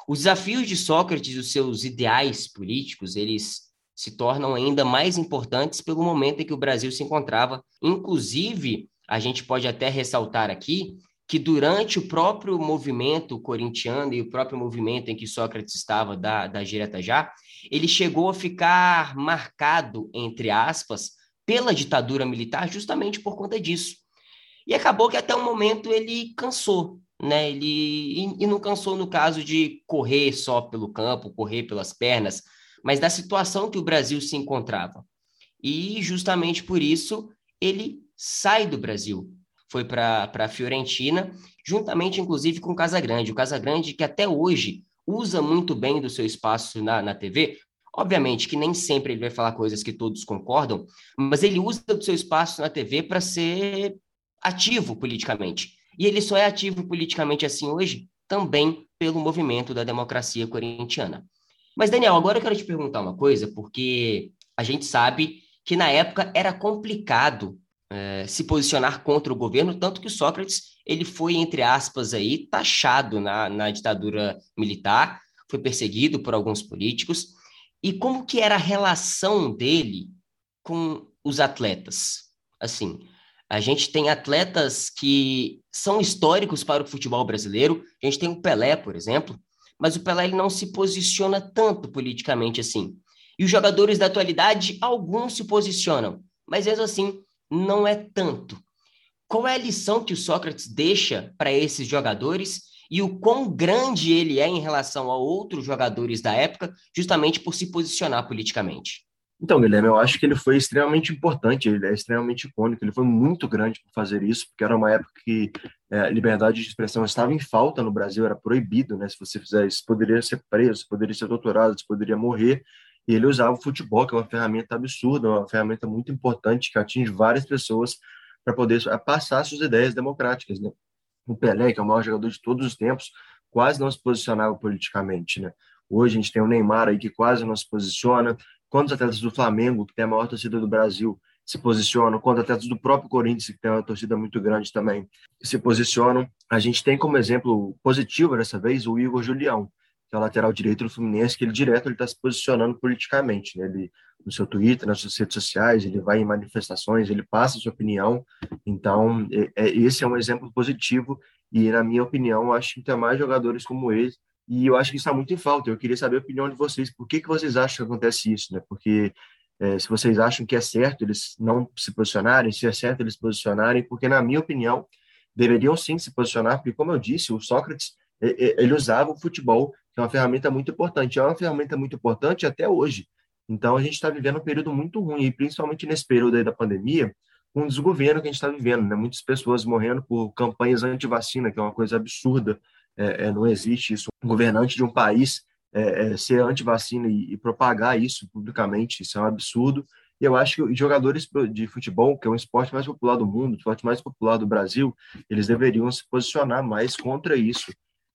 Os desafios de Sócrates e os seus ideais políticos, eles se tornam ainda mais importantes pelo momento em que o Brasil se encontrava. Inclusive, a gente pode até ressaltar aqui que durante o próprio movimento corintiano e o próprio movimento em que Sócrates estava da, da Direta Já, ele chegou a ficar marcado, entre aspas, pela ditadura militar justamente por conta disso. E acabou que até o momento ele cansou, né? Ele e, e não cansou no caso de correr só pelo campo, correr pelas pernas, mas da situação que o Brasil se encontrava. E justamente por isso ele sai do Brasil. Foi para a Fiorentina, juntamente inclusive com o Casagrande. O Casagrande que até hoje usa muito bem do seu espaço na, na TV. Obviamente que nem sempre ele vai falar coisas que todos concordam, mas ele usa do seu espaço na TV para ser ativo politicamente. E ele só é ativo politicamente assim hoje também pelo movimento da democracia corintiana. Mas, Daniel, agora eu quero te perguntar uma coisa, porque a gente sabe que na época era complicado é, se posicionar contra o governo, tanto que o Sócrates ele foi, entre aspas, aí, taxado na, na ditadura militar, foi perseguido por alguns políticos. E como que era a relação dele com os atletas? Assim, a gente tem atletas que são históricos para o futebol brasileiro. A gente tem o Pelé, por exemplo, mas o Pelé ele não se posiciona tanto politicamente assim. E os jogadores da atualidade, alguns se posicionam, mas mesmo assim, não é tanto. qual é a lição que o Sócrates deixa para esses jogadores e o quão grande ele é em relação a outros jogadores da época, justamente por se posicionar politicamente? Então, Guilherme, eu acho que ele foi extremamente importante, ele é extremamente icônico, ele foi muito grande por fazer isso, porque era uma época que é, liberdade de expressão estava em falta no Brasil, era proibido, né? Se você fizer isso, poderia ser preso, poderia ser torturado, poderia morrer. E ele usava o futebol, que é uma ferramenta absurda, uma ferramenta muito importante que atinge várias pessoas para poder passar suas ideias democráticas, né? O Pelé, que é o maior jogador de todos os tempos, quase não se posicionava politicamente, né? Hoje a gente tem o Neymar aí que quase não se posiciona, quantos atletas do Flamengo, que tem a maior torcida do Brasil, se posicionam, quantos atletas do próprio Corinthians, que tem uma torcida muito grande também, se posicionam. A gente tem como exemplo positivo dessa vez o Igor Julião, que é o lateral direito do Fluminense, que ele direto está se posicionando politicamente, né? Ele no seu Twitter, nas suas redes sociais, ele vai em manifestações, ele passa sua opinião. Então, é, é, esse é um exemplo positivo e, na minha opinião, acho que tem mais jogadores como ele e eu acho que está muito em falta. Eu queria saber a opinião de vocês. Por que, que vocês acham que acontece isso? Né? Porque é, se vocês acham que é certo eles não se posicionarem, se é certo eles posicionarem, porque, na minha opinião, deveriam sim se posicionar, porque, como eu disse, o Sócrates ele usava o futebol, que é uma ferramenta muito importante. É uma ferramenta muito importante até hoje. Então, a gente está vivendo um período muito ruim, e principalmente nesse período aí da pandemia, com um desgoverno que a gente está vivendo, né? Muitas pessoas morrendo por campanhas anti-vacina, que é uma coisa absurda é, é, não existe isso. Um governante de um país é, é ser anti-vacina e, e, propagar isso publicamente, isso é um absurdo. E eu acho que jogadores de futebol, que é o esporte mais popular do mundo, o esporte mais popular do Brasil, eles deveriam se posicionar mais contra isso,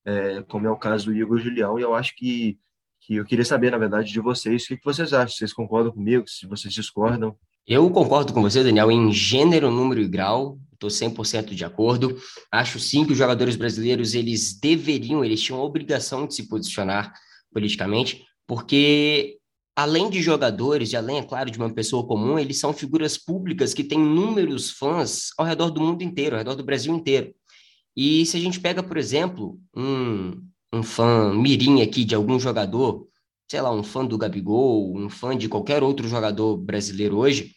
é, como é o caso do Igor Julião. E eu acho que, que eu queria saber, na verdade, de vocês, o que, vocês acham? Vocês concordam comigo? Se vocês discordam? Eu concordo com você, Daniel, em gênero, número e grau. Estou 100% de acordo. Acho sim que os jogadores brasileiros eles deveriam, eles tinham a obrigação de se posicionar politicamente, porque além de jogadores, e além, é claro, de uma pessoa comum, eles são figuras públicas que têm inúmeros fãs ao redor do mundo inteiro, ao redor do Brasil inteiro. E se a gente pega, por exemplo, um, um fã mirim aqui de algum jogador, sei lá, um fã do Gabigol, um fã de qualquer outro jogador brasileiro hoje,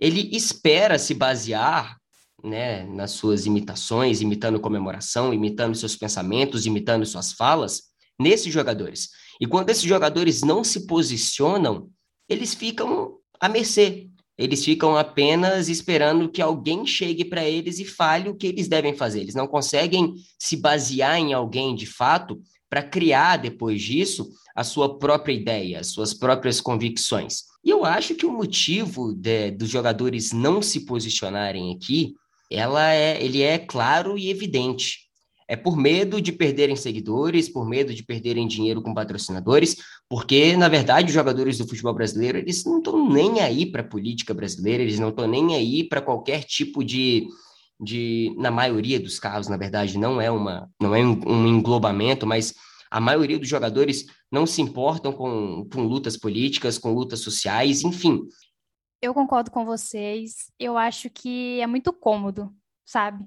ele espera se basear né, nas suas imitações, imitando comemoração, imitando seus pensamentos, imitando suas falas, nesses jogadores. E quando esses jogadores não se posicionam, eles ficam à mercê. Eles ficam apenas esperando que alguém chegue para eles e fale o que eles devem fazer. Eles não conseguem se basear em alguém de fato para criar, depois disso, a sua própria ideia, as suas próprias convicções. E eu acho que o motivo de, dos jogadores não se posicionarem aqui ela é, ele é claro e evidente. É por medo de perderem seguidores, por medo de perderem dinheiro com patrocinadores, porque, na verdade, os jogadores do futebol brasileiro, eles não estão nem aí para a política brasileira, eles não estão nem aí para qualquer tipo de, de, na maioria dos casos, na verdade, não é, uma, não é um englobamento, mas a maioria dos jogadores não se importam com, com lutas políticas, com lutas sociais, enfim, eu concordo com vocês. Eu acho que é muito cômodo, sabe?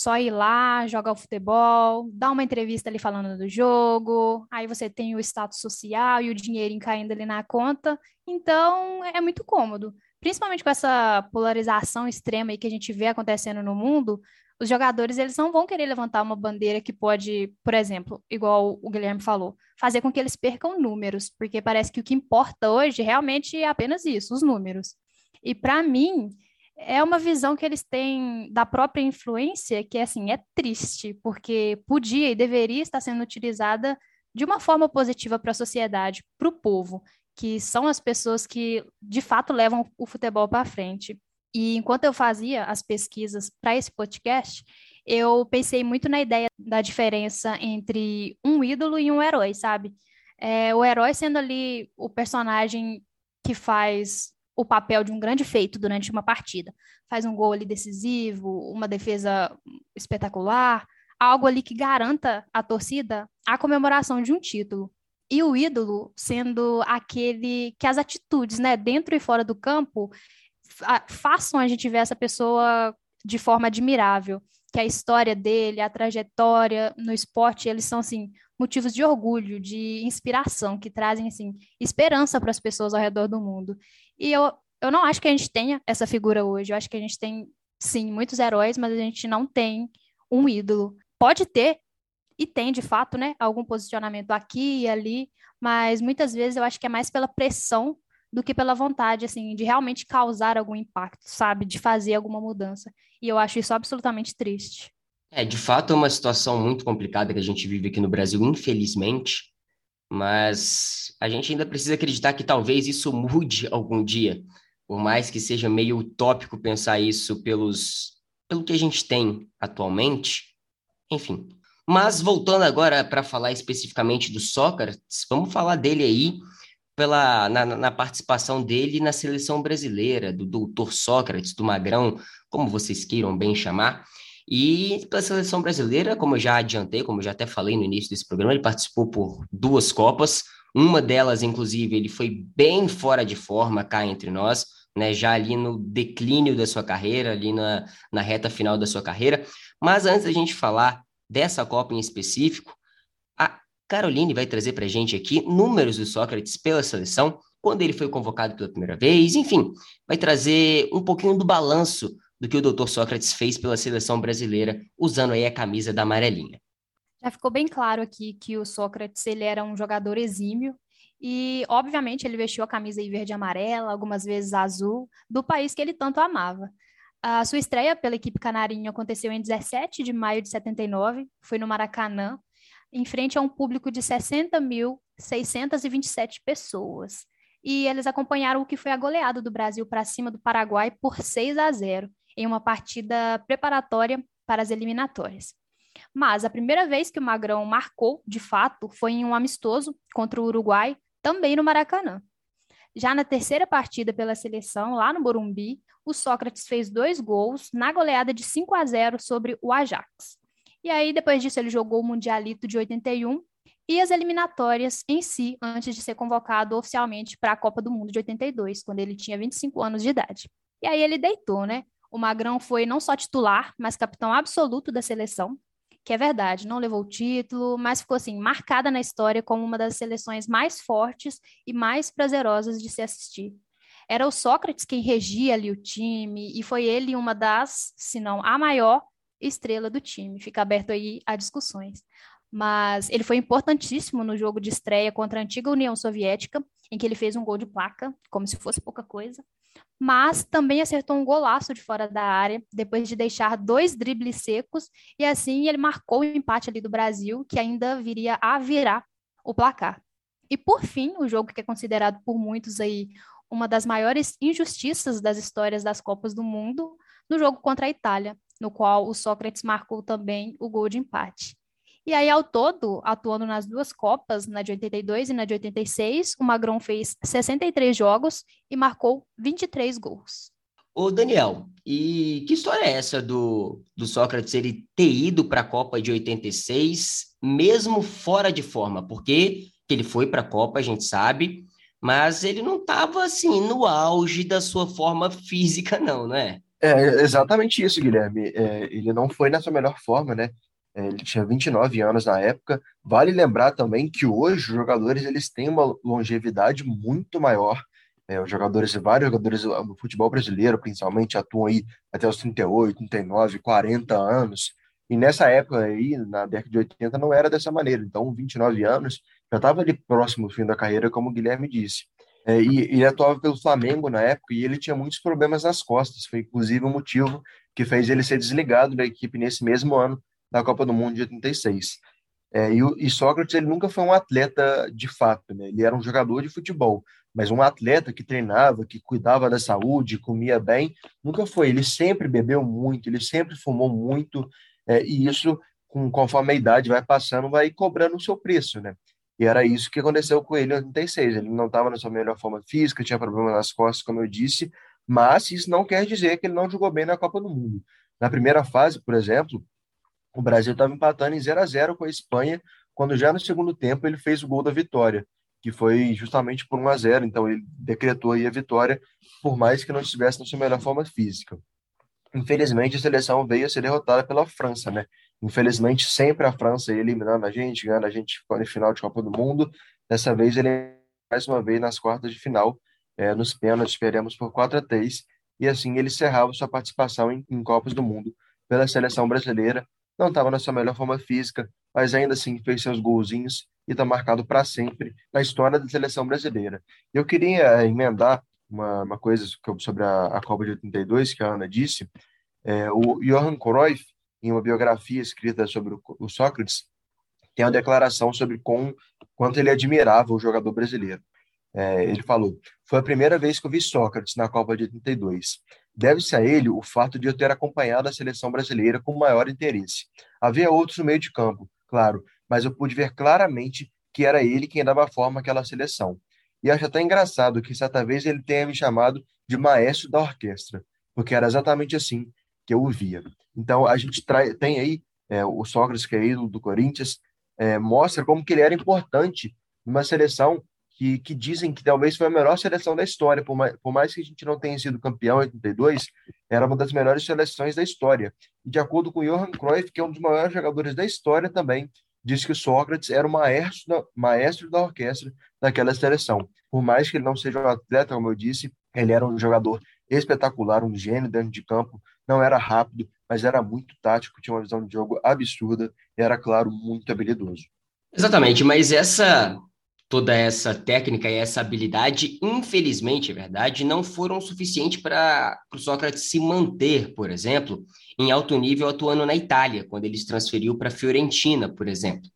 Só ir lá, jogar o futebol, dar uma entrevista ali falando do jogo, aí você tem o status social e o dinheirinho caindo ali na conta. Então, é muito cômodo. Principalmente com essa polarização extrema aí que a gente vê acontecendo no mundo, os jogadores eles não vão querer levantar uma bandeira que pode, por exemplo, igual o Guilherme falou, fazer com que eles percam números, porque parece que o que importa hoje realmente é apenas isso, os números. E para mim, é uma visão que eles têm da própria influência que assim é triste, porque podia e deveria estar sendo utilizada de uma forma positiva para a sociedade, para o povo, que são as pessoas que de fato levam o futebol para frente. E enquanto eu fazia as pesquisas para esse podcast, eu pensei muito na ideia da diferença entre um ídolo e um herói, sabe? É, o herói sendo ali o personagem que faz o papel de um grande feito durante uma partida. Faz um gol ali decisivo, uma defesa espetacular, algo ali que garanta à torcida a comemoração de um título. E o ídolo sendo aquele que as atitudes, né, dentro e fora do campo, façam a gente ver essa pessoa de forma admirável, que a história dele, a trajetória no esporte, eles são assim motivos de orgulho, de inspiração, que trazem assim esperança para as pessoas ao redor do mundo. E eu, eu não acho que a gente tenha essa figura hoje. Eu acho que a gente tem sim, muitos heróis, mas a gente não tem um ídolo. Pode ter, e tem de fato, né, algum posicionamento aqui e ali, mas muitas vezes eu acho que é mais pela pressão do que pela vontade, assim, de realmente causar algum impacto, sabe, de fazer alguma mudança. E eu acho isso absolutamente triste. É, de fato é uma situação muito complicada que a gente vive aqui no Brasil, infelizmente, mas a gente ainda precisa acreditar que talvez isso mude algum dia, por mais que seja meio utópico pensar isso pelos, pelo que a gente tem atualmente, enfim. Mas voltando agora para falar especificamente do Sócrates, vamos falar dele aí pela, na, na, participação dele na seleção brasileira, do doutor Sócrates, do Magrão, como vocês queiram bem chamar. E pela seleção brasileira, como eu já adiantei, como eu já até falei no início desse programa, ele participou por duas Copas. Uma delas, inclusive, ele foi bem fora de forma cá entre nós, né? Já ali no declínio da sua carreira, ali na, na reta final da sua carreira. Mas antes da gente falar dessa Copa em específico, a Caroline vai trazer para a gente aqui números do Sócrates pela seleção, quando ele foi convocado pela primeira vez, enfim, vai trazer um pouquinho do balanço do que o Dr. Sócrates fez pela seleção brasileira, usando aí a camisa da amarelinha. Já ficou bem claro aqui que o Sócrates ele era um jogador exímio e, obviamente, ele vestiu a camisa verde e amarela, algumas vezes azul, do país que ele tanto amava. A sua estreia pela equipe canarinho aconteceu em 17 de maio de 79, foi no Maracanã, em frente a um público de 60.627 pessoas. E eles acompanharam o que foi a goleada do Brasil para cima do Paraguai por 6 a 0 em uma partida preparatória para as eliminatórias. Mas a primeira vez que o Magrão marcou, de fato, foi em um amistoso contra o Uruguai, também no Maracanã. Já na terceira partida pela seleção, lá no Morumbi, o Sócrates fez dois gols na goleada de 5 a 0 sobre o Ajax. E aí, depois disso, ele jogou o Mundialito de 81 e as eliminatórias em si, antes de ser convocado oficialmente para a Copa do Mundo de 82, quando ele tinha 25 anos de idade. E aí ele deitou, né? O Magrão foi não só titular, mas capitão absoluto da seleção, que é verdade, não levou o título, mas ficou assim marcada na história como uma das seleções mais fortes e mais prazerosas de se assistir. Era o Sócrates quem regia ali o time e foi ele uma das, se não a maior estrela do time. Fica aberto aí a discussões. Mas ele foi importantíssimo no jogo de estreia contra a antiga União Soviética, em que ele fez um gol de placa, como se fosse pouca coisa mas também acertou um golaço de fora da área, depois de deixar dois dribles secos, e assim ele marcou o empate ali do Brasil, que ainda viria a virar o placar. E por fim, o jogo que é considerado por muitos aí uma das maiores injustiças das histórias das Copas do Mundo, no jogo contra a Itália, no qual o Sócrates marcou também o gol de empate. E aí, ao todo, atuando nas duas Copas, na de 82 e na de 86, o Magrão fez 63 jogos e marcou 23 gols. Ô, Daniel, e que história é essa do, do Sócrates ele ter ido para a Copa de 86, mesmo fora de forma? Porque ele foi para a Copa, a gente sabe, mas ele não estava assim no auge da sua forma física, não, não é? É exatamente isso, Guilherme. É, ele não foi na sua melhor forma, né? É, ele tinha 29 anos na época. Vale lembrar também que hoje os jogadores eles têm uma longevidade muito maior. É, os jogadores, vários jogadores no futebol brasileiro, principalmente, atuam aí até os 38, 39, 40 anos. E nessa época aí, na década de 80, não era dessa maneira. Então, 29 anos, já estava ali próximo do fim da carreira, como o Guilherme disse. É, e ele atuava pelo Flamengo na época e ele tinha muitos problemas nas costas. Foi inclusive o motivo que fez ele ser desligado da equipe nesse mesmo ano, da Copa do Mundo de 86. É, e, e Sócrates ele nunca foi um atleta de fato, né? ele era um jogador de futebol, mas um atleta que treinava, que cuidava da saúde, comia bem, nunca foi. Ele sempre bebeu muito, ele sempre fumou muito, é, e isso, com, conforme a idade vai passando, vai cobrando o seu preço, né? E era isso que aconteceu com ele em 86. Ele não estava na sua melhor forma física, tinha problema nas costas, como eu disse, mas isso não quer dizer que ele não jogou bem na Copa do Mundo. Na primeira fase, por exemplo, o Brasil estava empatando em 0 a 0 com a Espanha, quando já no segundo tempo ele fez o gol da vitória, que foi justamente por 1 a 0 então ele decretou aí a vitória, por mais que não estivesse na sua melhor forma física. Infelizmente, a seleção veio a ser derrotada pela França, né? Infelizmente, sempre a França eliminando a gente, ganhando a gente no final de Copa do Mundo. Dessa vez, ele mais uma vez nas quartas de final, é, nos pênaltis, perdemos por 4 a 3 e assim ele encerrava sua participação em, em Copas do Mundo pela seleção brasileira. Não estava na sua melhor forma física, mas ainda assim fez seus golzinhos e está marcado para sempre na história da seleção brasileira. Eu queria emendar uma, uma coisa sobre a, a Copa de 82, que a Ana disse. É, o Johan Cruyff, em uma biografia escrita sobre o, o Sócrates, tem uma declaração sobre com, quanto ele admirava o jogador brasileiro. É, ele falou: Foi a primeira vez que eu vi Sócrates na Copa de 82. Deve-se a ele o fato de eu ter acompanhado a seleção brasileira com maior interesse. Havia outros no meio de campo, claro, mas eu pude ver claramente que era ele quem dava forma àquela seleção. E acho até engraçado que certa vez ele tenha me chamado de maestro da orquestra, porque era exatamente assim que eu o via. Então a gente tem aí é, o Sócrates, que é ídolo do Corinthians, é, mostra como que ele era importante numa seleção que, que dizem que talvez foi a melhor seleção da história, por mais, por mais que a gente não tenha sido campeão em 82, era uma das melhores seleções da história. E de acordo com Johan Cruyff, que é um dos maiores jogadores da história também, diz que Sócrates era o maestro da, maestro da orquestra daquela seleção. Por mais que ele não seja um atleta, como eu disse, ele era um jogador espetacular, um gênio dentro de campo, não era rápido, mas era muito tático, tinha uma visão de jogo absurda e era, claro, muito habilidoso. Exatamente, mas essa toda essa técnica e essa habilidade, infelizmente, é verdade, não foram suficientes para o Sócrates se manter, por exemplo, em alto nível atuando na Itália, quando ele se transferiu para a Fiorentina, por exemplo.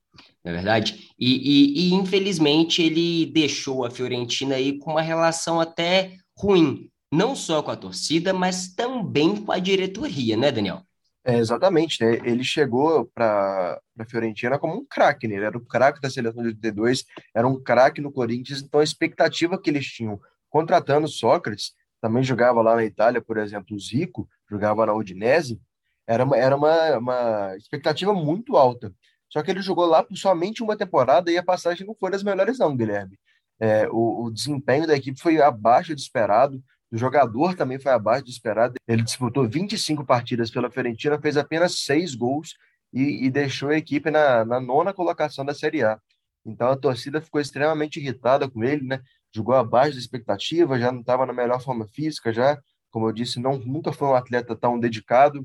Não é verdade? E, e, e, infelizmente ele deixou a Fiorentina aí com uma relação até ruim, não só com a torcida, mas também com a diretoria, né, Daniel? É, exatamente, né? Ele chegou para a Fiorentina como um craque, né? Ele era o craque da seleção de 82, era um craque no Corinthians, então a expectativa que eles tinham contratando Sócrates, também jogava lá na Itália, por exemplo, o Zico, jogava na Udinese, era uma, era uma, uma expectativa muito alta. Só que ele jogou lá por somente uma temporada e a passagem não foi das melhores, não, Guilherme. É, o, o desempenho da equipe foi abaixo do esperado, o jogador também foi abaixo do esperado. Ele disputou 25 partidas pela Fiorentina, fez apenas seis gols e, e deixou a equipe na, na, nona colocação da Série A. Então a torcida ficou extremamente irritada com ele, né? Jogou abaixo da expectativa, já não estava na melhor forma física, já, como eu disse, não nunca foi um atleta tão dedicado.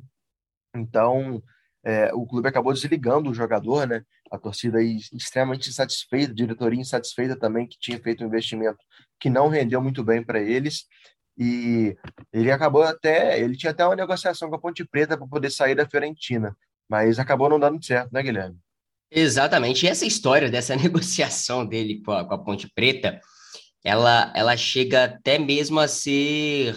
Então é, o clube acabou desligando o jogador, né? A torcida aí extremamente insatisfeita, diretoria insatisfeita também, que tinha feito um investimento que não rendeu muito bem para eles. E ele acabou até, ele tinha até uma negociação com a Ponte Preta para poder sair da Fiorentina, mas acabou não dando certo, né, Guilherme? Exatamente. E essa história dessa negociação dele com a, com a Ponte Preta, ela, ela chega até mesmo a ser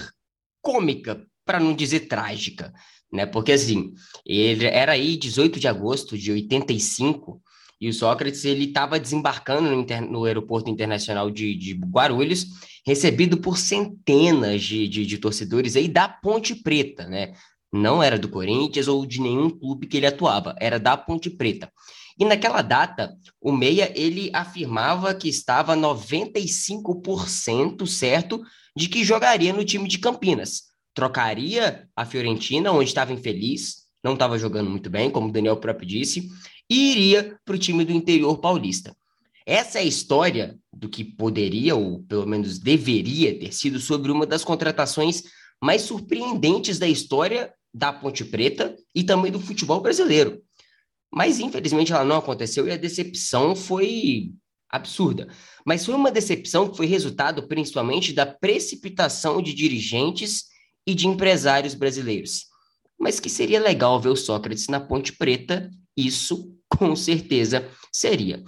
cômica, para não dizer trágica, né? Porque assim, ele era aí 18 de agosto de 85 e o Sócrates ele estava desembarcando no, inter... no, aeroporto internacional de, de, Guarulhos, recebido por centenas de, de, de, torcedores aí da Ponte Preta, né? Não era do Corinthians ou de nenhum clube que ele atuava, era da Ponte Preta. E naquela data, o Meia ele afirmava que estava 95% certo de que jogaria no time de Campinas. Trocaria a Fiorentina, onde estava infeliz, não estava jogando muito bem, como o Daniel próprio disse, e iria para o time do interior paulista. Essa é a história do que poderia, ou pelo menos deveria ter sido, sobre uma das contratações mais surpreendentes da história da Ponte Preta e também do futebol brasileiro. Mas infelizmente ela não aconteceu e a decepção foi absurda. Mas foi uma decepção que foi resultado principalmente da precipitação de dirigentes e de empresários brasileiros. Mas que seria legal ver o Sócrates na Ponte Preta, isso com certeza seria.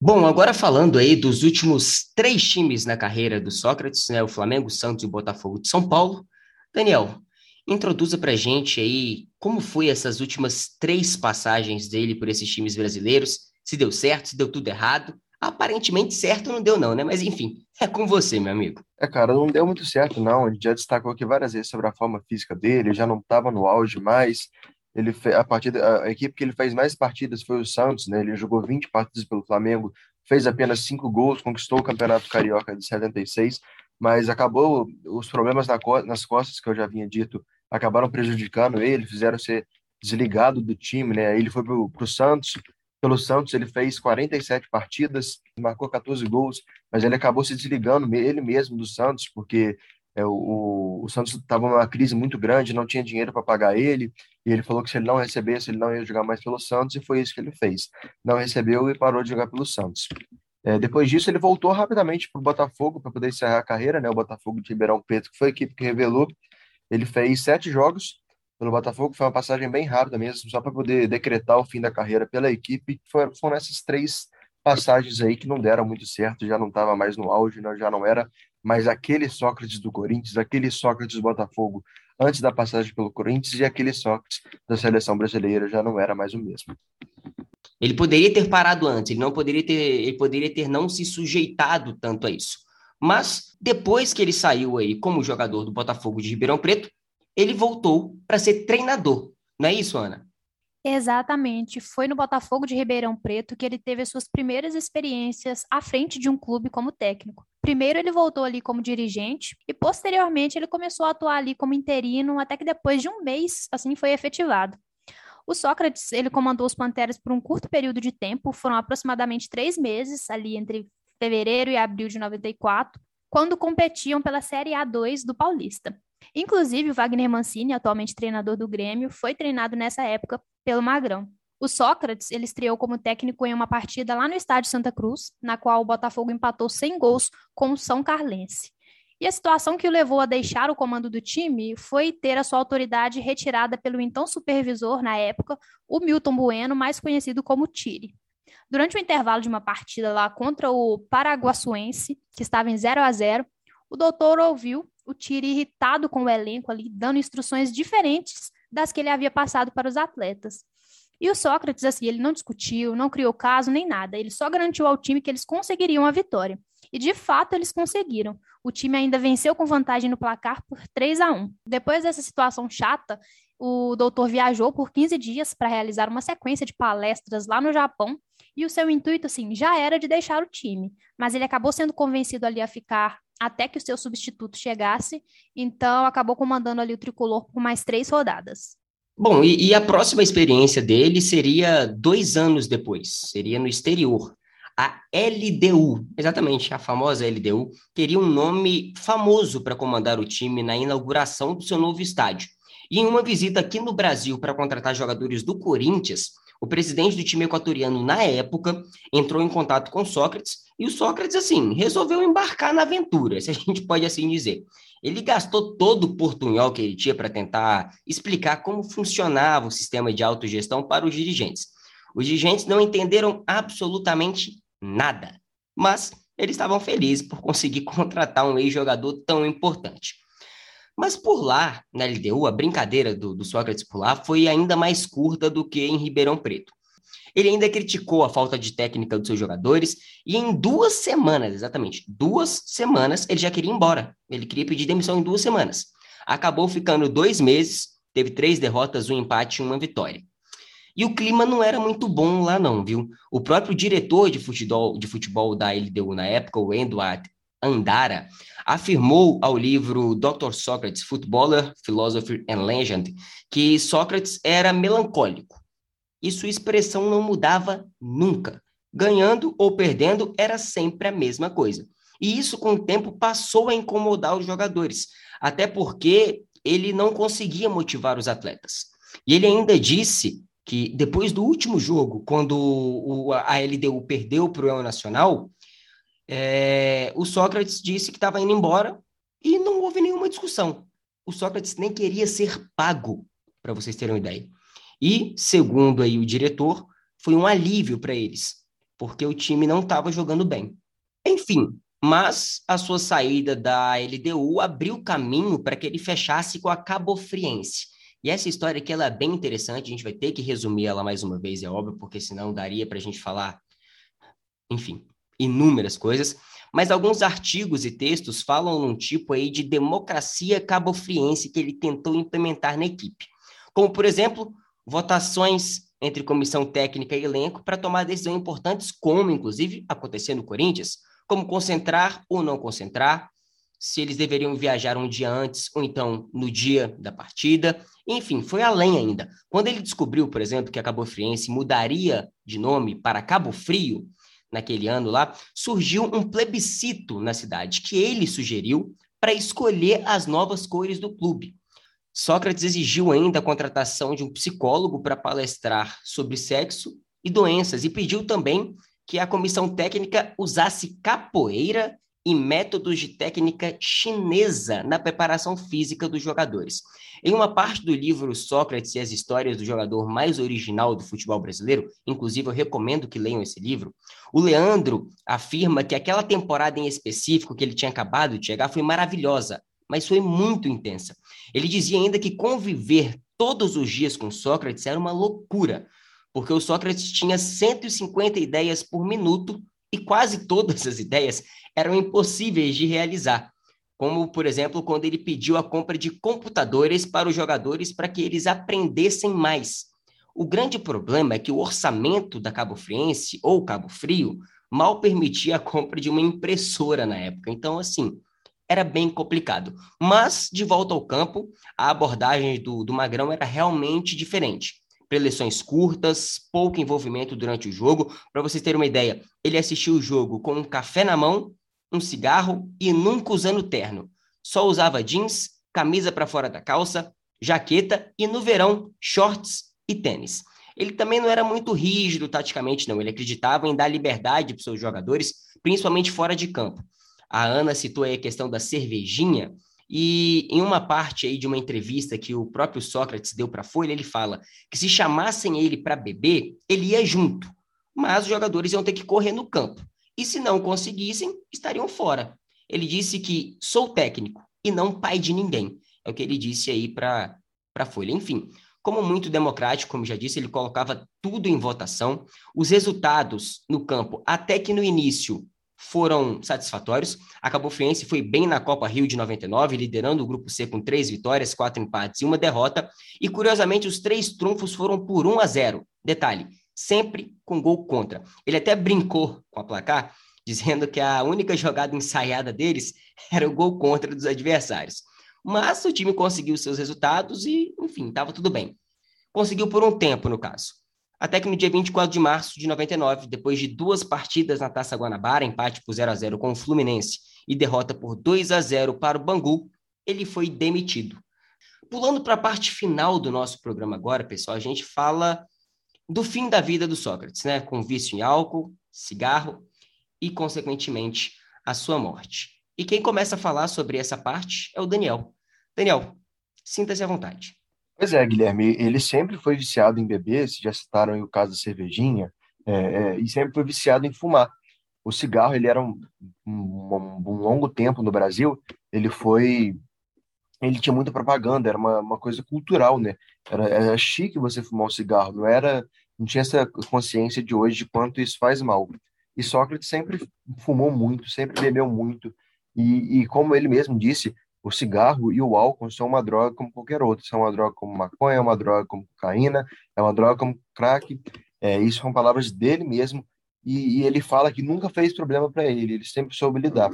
Bom, agora falando aí dos últimos três times na carreira do Sócrates, né, o Flamengo, Santos e o Botafogo de São Paulo. Daniel, introduza para gente aí como foi essas últimas três passagens dele por esses times brasileiros, se deu certo, se deu tudo errado. Aparentemente certo não deu não, né? Mas enfim, é com você, meu amigo. É, cara, não deu muito certo não. A gente já destacou aqui várias vezes sobre a forma física dele, já não estava no auge mais. Ele a partida, a equipe que ele fez mais partidas foi o Santos, né? Ele jogou 20 partidas pelo Flamengo, fez apenas cinco gols, conquistou o Campeonato Carioca de 76, mas acabou os problemas na, nas costas que eu já vinha dito acabaram prejudicando ele, fizeram ser desligado do time, né? Ele foi para o Santos, pelo Santos ele fez 47 partidas, marcou 14 gols, mas ele acabou se desligando ele mesmo do Santos porque É, o, o Santos estava numa crise muito grande, não tinha dinheiro para pagar ele, e ele falou que se ele não recebesse, ele não ia jogar mais pelo Santos, e foi isso que ele fez. Não recebeu e parou de jogar pelo Santos. É, depois disso, ele voltou rapidamente para o Botafogo para poder encerrar a carreira, né? O Botafogo de Ribeirão Preto, que foi a equipe que revelou. Ele fez sete jogos pelo Botafogo, foi uma passagem bem rápida mesmo, só para poder decretar o fim da carreira pela equipe. Foram, foram essas três passagens aí que não deram muito certo, já não estava mais no auge, né? já não era mais aquele Sócrates do Corinthians, aquele Sócrates do Botafogo antes da passagem pelo Corinthians e aquele Sócrates da seleção brasileira já não era mais o mesmo. Ele poderia ter parado antes, ele não poderia ter, ele poderia ter não se sujeitado tanto a isso. Mas depois que ele saiu aí como jogador do Botafogo de Ribeirão Preto, ele voltou para ser treinador. Não é isso, Ana? Exatamente. Foi no Botafogo de Ribeirão Preto que ele teve as suas primeiras experiências à frente de um clube como técnico. Primeiro ele voltou ali como dirigente e posteriormente ele começou a atuar ali como interino até que depois de um mês assim foi efetivado. O Sócrates ele comandou os Panteras por um curto período de tempo, foram aproximadamente três meses ali entre fevereiro e abril de 94, quando competiam pela Série A2 do Paulista. Inclusive, o Wagner Mancini, atualmente treinador do Grêmio, foi treinado nessa época pelo Magrão. O Sócrates, ele estreou como técnico em uma partida lá no estádio Santa Cruz, na qual o Botafogo empatou sem gols com o São Carlense. E a situação que o levou a deixar o comando do time foi ter a sua autoridade retirada pelo então supervisor na época, o Milton Bueno, mais conhecido como Tire. Durante o intervalo de uma partida lá contra o Paraguaçuense, que estava em 0 a 0, o doutor ouviu o Tire irritado com o elenco ali, dando instruções diferentes das que ele havia passado para os atletas. E o Sócrates, assim, ele não discutiu, não criou caso nem nada, ele só garantiu ao time que eles conseguiriam a vitória. E de fato eles conseguiram. O time ainda venceu com vantagem no placar por 3 a 1. Depois dessa situação chata, o doutor viajou por 15 dias para realizar uma sequência de palestras lá no Japão, e o seu intuito, assim, já era de deixar o time, mas ele acabou sendo convencido ali a ficar até que o seu substituto chegasse, então acabou comandando ali o tricolor por mais três rodadas. Bom, e, e, a próxima experiência dele seria dois anos depois, seria no exterior. A LDU, exatamente, a famosa LDU, teria um nome famoso para comandar o time na inauguração do seu novo estádio. E em uma visita aqui no Brasil para contratar jogadores do Corinthians, o presidente do time equatoriano, na época, entrou em contato com Sócrates e o Sócrates, assim, resolveu embarcar na aventura, se a gente pode assim dizer. Ele gastou todo o portunhol que ele tinha para tentar explicar como funcionava o sistema de autogestão para os dirigentes. Os dirigentes não entenderam absolutamente nada, mas eles estavam felizes por conseguir contratar um ex-jogador tão importante. Mas por lá, na LDU, a brincadeira do, do Sócrates por lá foi ainda mais curta do que em Ribeirão Preto. Ele ainda criticou a falta de técnica dos seus jogadores e em duas semanas, exatamente, duas semanas, ele já queria ir embora. Ele queria pedir demissão em duas semanas. Acabou ficando dois meses, teve três derrotas, um empate e uma vitória. E o clima não era muito bom lá não, viu? O próprio diretor de futebol, de futebol da LDU na época, o Edward Andara, afirmou ao livro Dr. Socrates, Footballer, Philosopher and Legend, que Sócrates era melancólico e sua expressão não mudava nunca. Ganhando ou perdendo era sempre a mesma coisa. E isso, com o tempo, passou a incomodar os jogadores, até porque ele não conseguia motivar os atletas. E ele ainda disse que depois do último jogo, quando a LDU perdeu para o El Nacional, é, o Sócrates disse que estava indo embora e não houve nenhuma discussão. O Sócrates nem queria ser pago, para vocês terem uma ideia. E, segundo aí o diretor, foi um alívio para eles, porque o time não estava jogando bem. Enfim, mas a sua saída da LDU abriu caminho para que ele fechasse com a Cabo Friense. E essa história aqui ela é bem interessante, a gente vai ter que resumir ela mais uma vez, é óbvio, porque senão daria para a gente falar, enfim, inúmeras coisas, mas alguns artigos e textos falam num tipo aí de democracia cabofriense que ele tentou implementar na equipe. Como, por exemplo, votações entre comissão técnica e elenco para tomar decisões importantes, como, inclusive, aconteceu no Corinthians, como concentrar ou não concentrar, se eles deveriam viajar um dia antes ou então no dia da partida. Enfim, foi além ainda. Quando ele descobriu, por exemplo, que a Cabo Friense mudaria de nome para Cabo Frio, naquele ano lá, surgiu um plebiscito na cidade que ele sugeriu para escolher as novas cores do clube. Sócrates exigiu ainda a contratação de um psicólogo para palestrar sobre sexo e doenças e pediu também que a comissão técnica usasse capoeira e métodos de técnica chinesa na preparação física dos jogadores. Em uma parte do livro Sócrates e as histórias do jogador mais original do futebol brasileiro, inclusive eu recomendo que leiam esse livro, o Leandro afirma que aquela temporada em específico que ele tinha acabado de chegar foi maravilhosa, mas foi muito intensa. Ele dizia ainda que conviver todos os dias com Sócrates era uma loucura, porque o Sócrates tinha 150 ideias por minuto e quase todas as ideias eram impossíveis de realizar. Como, por exemplo, quando ele pediu a compra de computadores para os jogadores para que eles aprendessem mais. O grande problema é que o orçamento da Cabo Friense, ou Cabo Frio, mal permitia a compra de uma impressora na época. Então, assim, era bem complicado. Mas, de volta ao campo, a abordagem do, do Magrão era realmente diferente. Preleções curtas, pouco envolvimento durante o jogo. Para vocês terem uma ideia, ele assistiu o jogo com um café na mão, um cigarro e nunca usando terno. Só usava jeans, camisa para fora da calça, jaqueta e, no verão, shorts e tênis. Ele também não era muito rígido taticamente, não. Ele acreditava em dar liberdade para seus jogadores, principalmente fora de campo. A Ana citou aí a questão da cervejinha, e em uma parte aí de uma entrevista que o próprio Sócrates deu para a Folha, ele fala que se chamassem ele para beber, ele ia junto, mas os jogadores iam ter que correr no campo. E se não conseguissem, estariam fora. Ele disse que sou técnico e não pai de ninguém. É o que ele disse aí para a Folha. Enfim, como muito democrático, como já disse, ele colocava tudo em votação. Os resultados no campo, até que no início foram satisfatórios. A Cabo Friense foi bem na Copa Rio de 99, liderando o grupo C com três vitórias, quatro empates e uma derrota. E curiosamente, os três trunfos foram por 1 a 0. Detalhe: sempre com gol contra. Ele até brincou com a placar, dizendo que a única jogada ensaiada deles era o gol contra dos adversários. Mas o time conseguiu seus resultados e, enfim, estava tudo bem. Conseguiu por um tempo, no caso. Até que no dia 24 de março de 99, depois de duas partidas na Taça Guanabara, empate por 0 a 0 com o Fluminense e derrota por 2 a 0 para o Bangu, ele foi demitido. Pulando para a parte final do nosso programa agora, pessoal, a gente fala do fim da vida do Sócrates, né? Com vício em álcool, cigarro e, consequentemente, a sua morte. E quem começa a falar sobre essa parte é o Daniel. Daniel, sinta-se à vontade. Pois é, Guilherme, ele sempre foi viciado em beber, já citaram o caso da cervejinha, é, é, e sempre foi viciado em fumar. O cigarro, ele era um, um, um, longo tempo no Brasil, ele foi, ele tinha muita propaganda, era uma, uma coisa cultural, né? Era, era chique você fumar um cigarro, não era, não tinha essa consciência de hoje de quanto isso faz mal. E Sócrates sempre fumou muito, sempre bebeu muito, e, e como ele mesmo disse, o cigarro e o álcool são uma droga como qualquer outra. São uma droga como maconha, é uma droga como cocaína, é uma droga como crack. É, isso são palavras dele mesmo. E, e ele fala que nunca fez problema para ele, ele sempre soube lidar.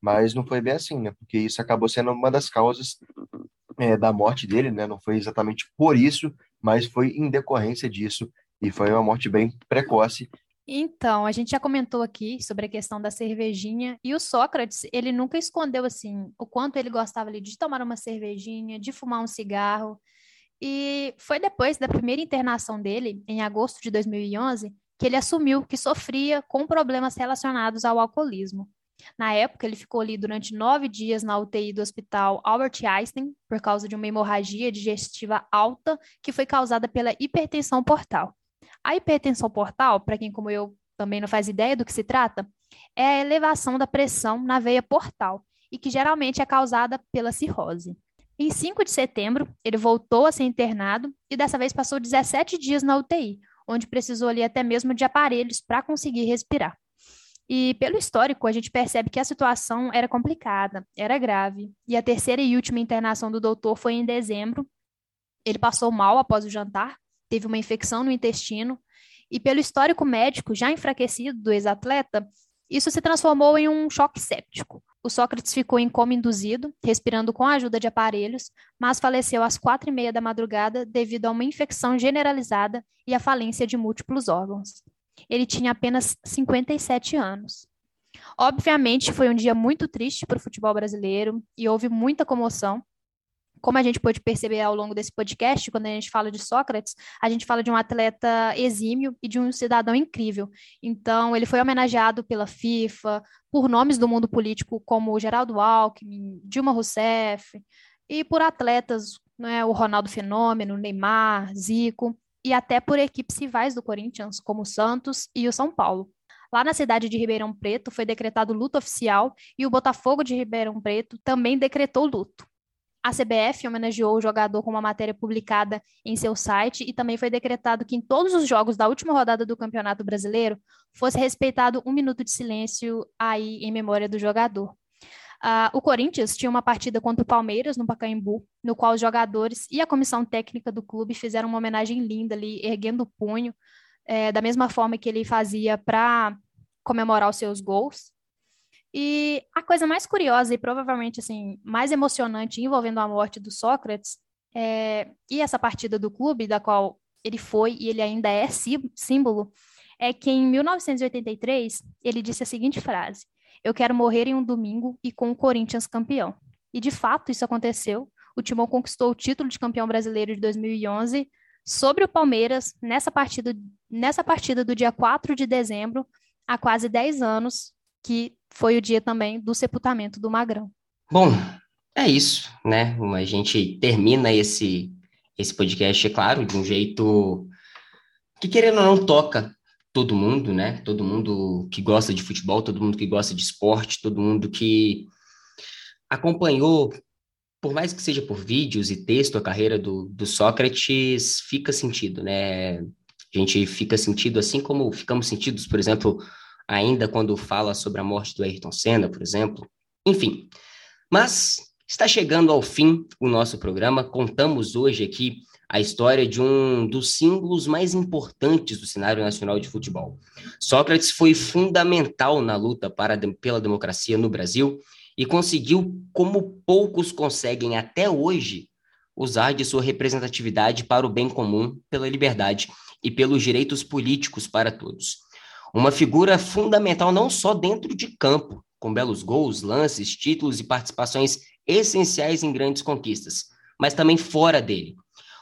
Mas não foi bem assim, né? Porque isso acabou sendo uma das causas é, da morte dele, né? Não foi exatamente por isso, mas foi em decorrência disso. E foi uma morte bem precoce então, a gente já comentou aqui sobre a questão da cervejinha e o Sócrates, ele nunca escondeu assim o quanto ele gostava ali de tomar uma cervejinha, de fumar um cigarro. E foi depois da primeira internação dele, em agosto de 2011, que ele assumiu que sofria com problemas relacionados ao alcoolismo. Na época, ele ficou ali durante nove dias na UTI do hospital Albert Einstein por causa de uma hemorragia digestiva alta que foi causada pela hipertensão portal. A hipertensão portal, para quem como eu também não faz ideia do que se trata, é a elevação da pressão na veia portal e que geralmente é causada pela cirrose. Em 5 de setembro, ele voltou a ser internado e dessa vez passou 17 dias na UTI, onde precisou ali até mesmo de aparelhos para conseguir respirar. E pelo histórico, a gente percebe que a situação era complicada, era grave. E a terceira e última internação do doutor foi em dezembro. Ele passou mal após o jantar, teve uma infecção no intestino, e pelo histórico médico já enfraquecido do ex-atleta, isso se transformou em um choque séptico. O Sócrates ficou em coma induzido, respirando com a ajuda de aparelhos, mas faleceu às quatro e meia da madrugada devido a uma infecção generalizada e à falência de múltiplos órgãos. Ele tinha apenas 57 anos. Obviamente, foi um dia muito triste para o futebol brasileiro e houve muita comoção. Como a gente pôde perceber ao longo desse podcast, quando a gente fala de Sócrates, a gente fala de um atleta exímio e de um cidadão incrível. Então, ele foi homenageado pela FIFA, por nomes do mundo político como Geraldo Alckmin, Dilma Rousseff, e por atletas, né, o Ronaldo Fenômeno, Neymar, Zico, e até por equipes rivais do Corinthians, como o Santos e o São Paulo. Lá na cidade de Ribeirão Preto foi decretado luto oficial e o Botafogo de Ribeirão Preto também decretou luto. A CBF homenageou o jogador com uma matéria publicada em seu site e também foi decretado que em todos os jogos da última rodada do Campeonato Brasileiro fosse respeitado um minuto de silêncio aí em memória do jogador. Uh, o Corinthians tinha uma partida contra o Palmeiras no Pacaembu, no qual os jogadores e a comissão técnica do clube fizeram uma homenagem linda ali, erguendo o punho, é, da mesma forma que ele fazia para comemorar os seus gols. E a coisa mais curiosa e provavelmente assim mais emocionante envolvendo a morte do Sócrates é, e essa partida do clube da qual ele foi e ele ainda é símbolo é que em 1983 ele disse a seguinte frase: "Eu quero morrer em um domingo e com o Corinthians campeão". E de fato isso aconteceu. O Timão conquistou o título de campeão brasileiro de 2011 sobre o Palmeiras nessa partida, nessa partida do dia 4 de dezembro, há quase 10 anos, que foi o dia também do sepultamento do Magrão. Bom, é isso, né? A gente termina esse, esse podcast, é claro, de um jeito que, querendo ou não, toca todo mundo, né? Todo mundo que gosta de futebol, todo mundo que gosta de esporte, todo mundo que acompanhou, por mais que seja por vídeos e texto, a carreira do, do Sócrates fica sentido, né? A gente fica sentido assim como ficamos sentidos, por exemplo, ainda quando fala sobre a morte do Ayrton Senna, por exemplo. Enfim, mas está chegando ao fim o nosso programa. Contamos hoje aqui a história de um dos símbolos mais importantes do cenário nacional de futebol. Sócrates foi fundamental na luta para, pela democracia no Brasil e conseguiu, como poucos conseguem até hoje, usar de sua representatividade para o bem comum, pela liberdade e pelos direitos políticos para todos. Uma figura fundamental não só dentro de campo, com belos gols, lances, títulos e participações essenciais em grandes conquistas, mas também fora dele.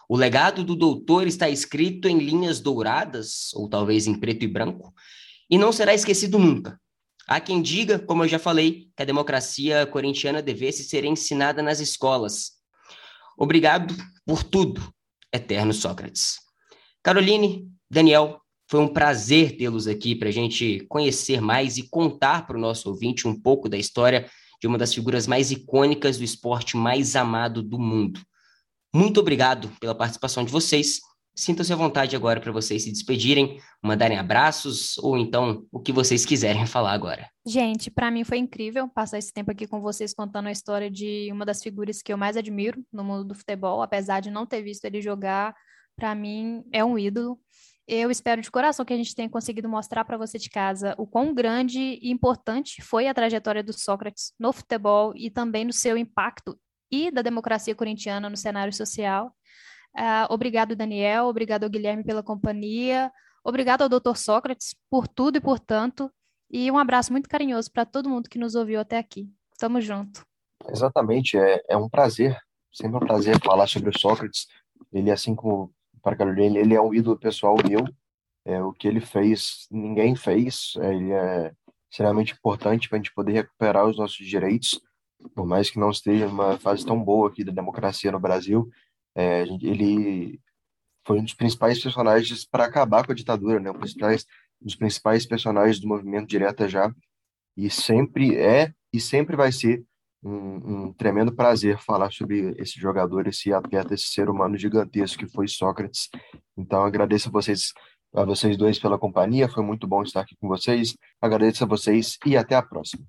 O legado do doutor está escrito em linhas douradas, ou talvez em preto e branco, e não será esquecido nunca. Há quem diga, como eu já falei, que a democracia corintiana devesse ser ensinada nas escolas. Obrigado por tudo, eterno Sócrates. Caroline, Daniel, foi um prazer tê-los aqui para a gente conhecer mais e contar para o nosso ouvinte um pouco da história de uma das figuras mais icônicas do esporte mais amado do mundo. Muito obrigado pela participação de vocês. Sintam-se à vontade agora para vocês se despedirem, mandarem abraços ou então o que vocês quiserem falar agora. Gente, para mim foi incrível passar esse tempo aqui com vocês contando a história de uma das figuras que eu mais admiro no mundo do futebol, apesar de não ter visto ele jogar, para mim é um ídolo. Eu espero de coração que a gente tenha conseguido mostrar para você de casa o quão grande e importante foi a trajetória do Sócrates no futebol e também no seu impacto e da democracia corintiana no cenário social. Uh, obrigado, Daniel. Obrigado, Guilherme, pela companhia. Obrigado ao Dr. Sócrates por tudo e por tanto. E um abraço muito carinhoso para todo mundo que nos ouviu até aqui. Tamo junto. Exatamente. É, é um prazer, sempre um prazer falar sobre o Sócrates. Ele, assim como para Caroline, ele é um ídolo pessoal meu. É, o que ele fez, ninguém fez. É, ele é extremamente importante para a gente poder recuperar os nossos direitos, por mais que não esteja numa fase tão boa aqui da democracia no Brasil. É, ele foi um dos principais personagens para acabar com a ditadura, né? Um dos principais personagens do movimento Direta Já, e sempre é e sempre vai ser um, um, tremendo prazer falar sobre esse jogador, esse atleta, esse ser humano gigantesco que foi Sócrates. Então agradeço a vocês, a vocês dois pela companhia, foi muito bom estar aqui com vocês. Agradeço a vocês e até a próxima.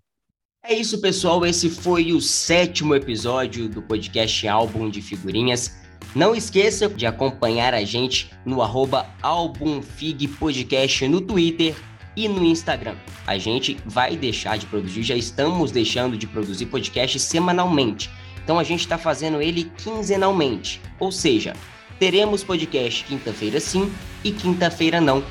É isso, pessoal. Esse foi o sétimo episódio do podcast Álbum de Figurinhas. Não esqueça de acompanhar a gente no arroba Podcast no Twitter e no Instagram. A gente vai deixar de produzir, já estamos deixando de produzir podcast semanalmente. Então a gente está fazendo ele quinzenalmente. Ou seja, teremos podcast quinta-feira sim e quinta-feira não.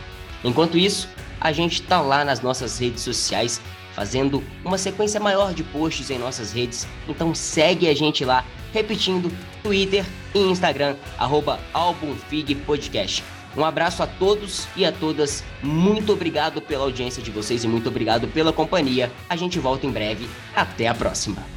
Enquanto isso, a gente tá lá nas nossas redes sociais fazendo uma sequência maior de posts em nossas redes. Então segue a gente lá, repetindo, Twitter e Instagram, arroba Podcast. Um abraço a todos e a todas. Muito obrigado pela audiência de vocês e muito obrigado pela companhia. A gente volta em breve. Até a próxima.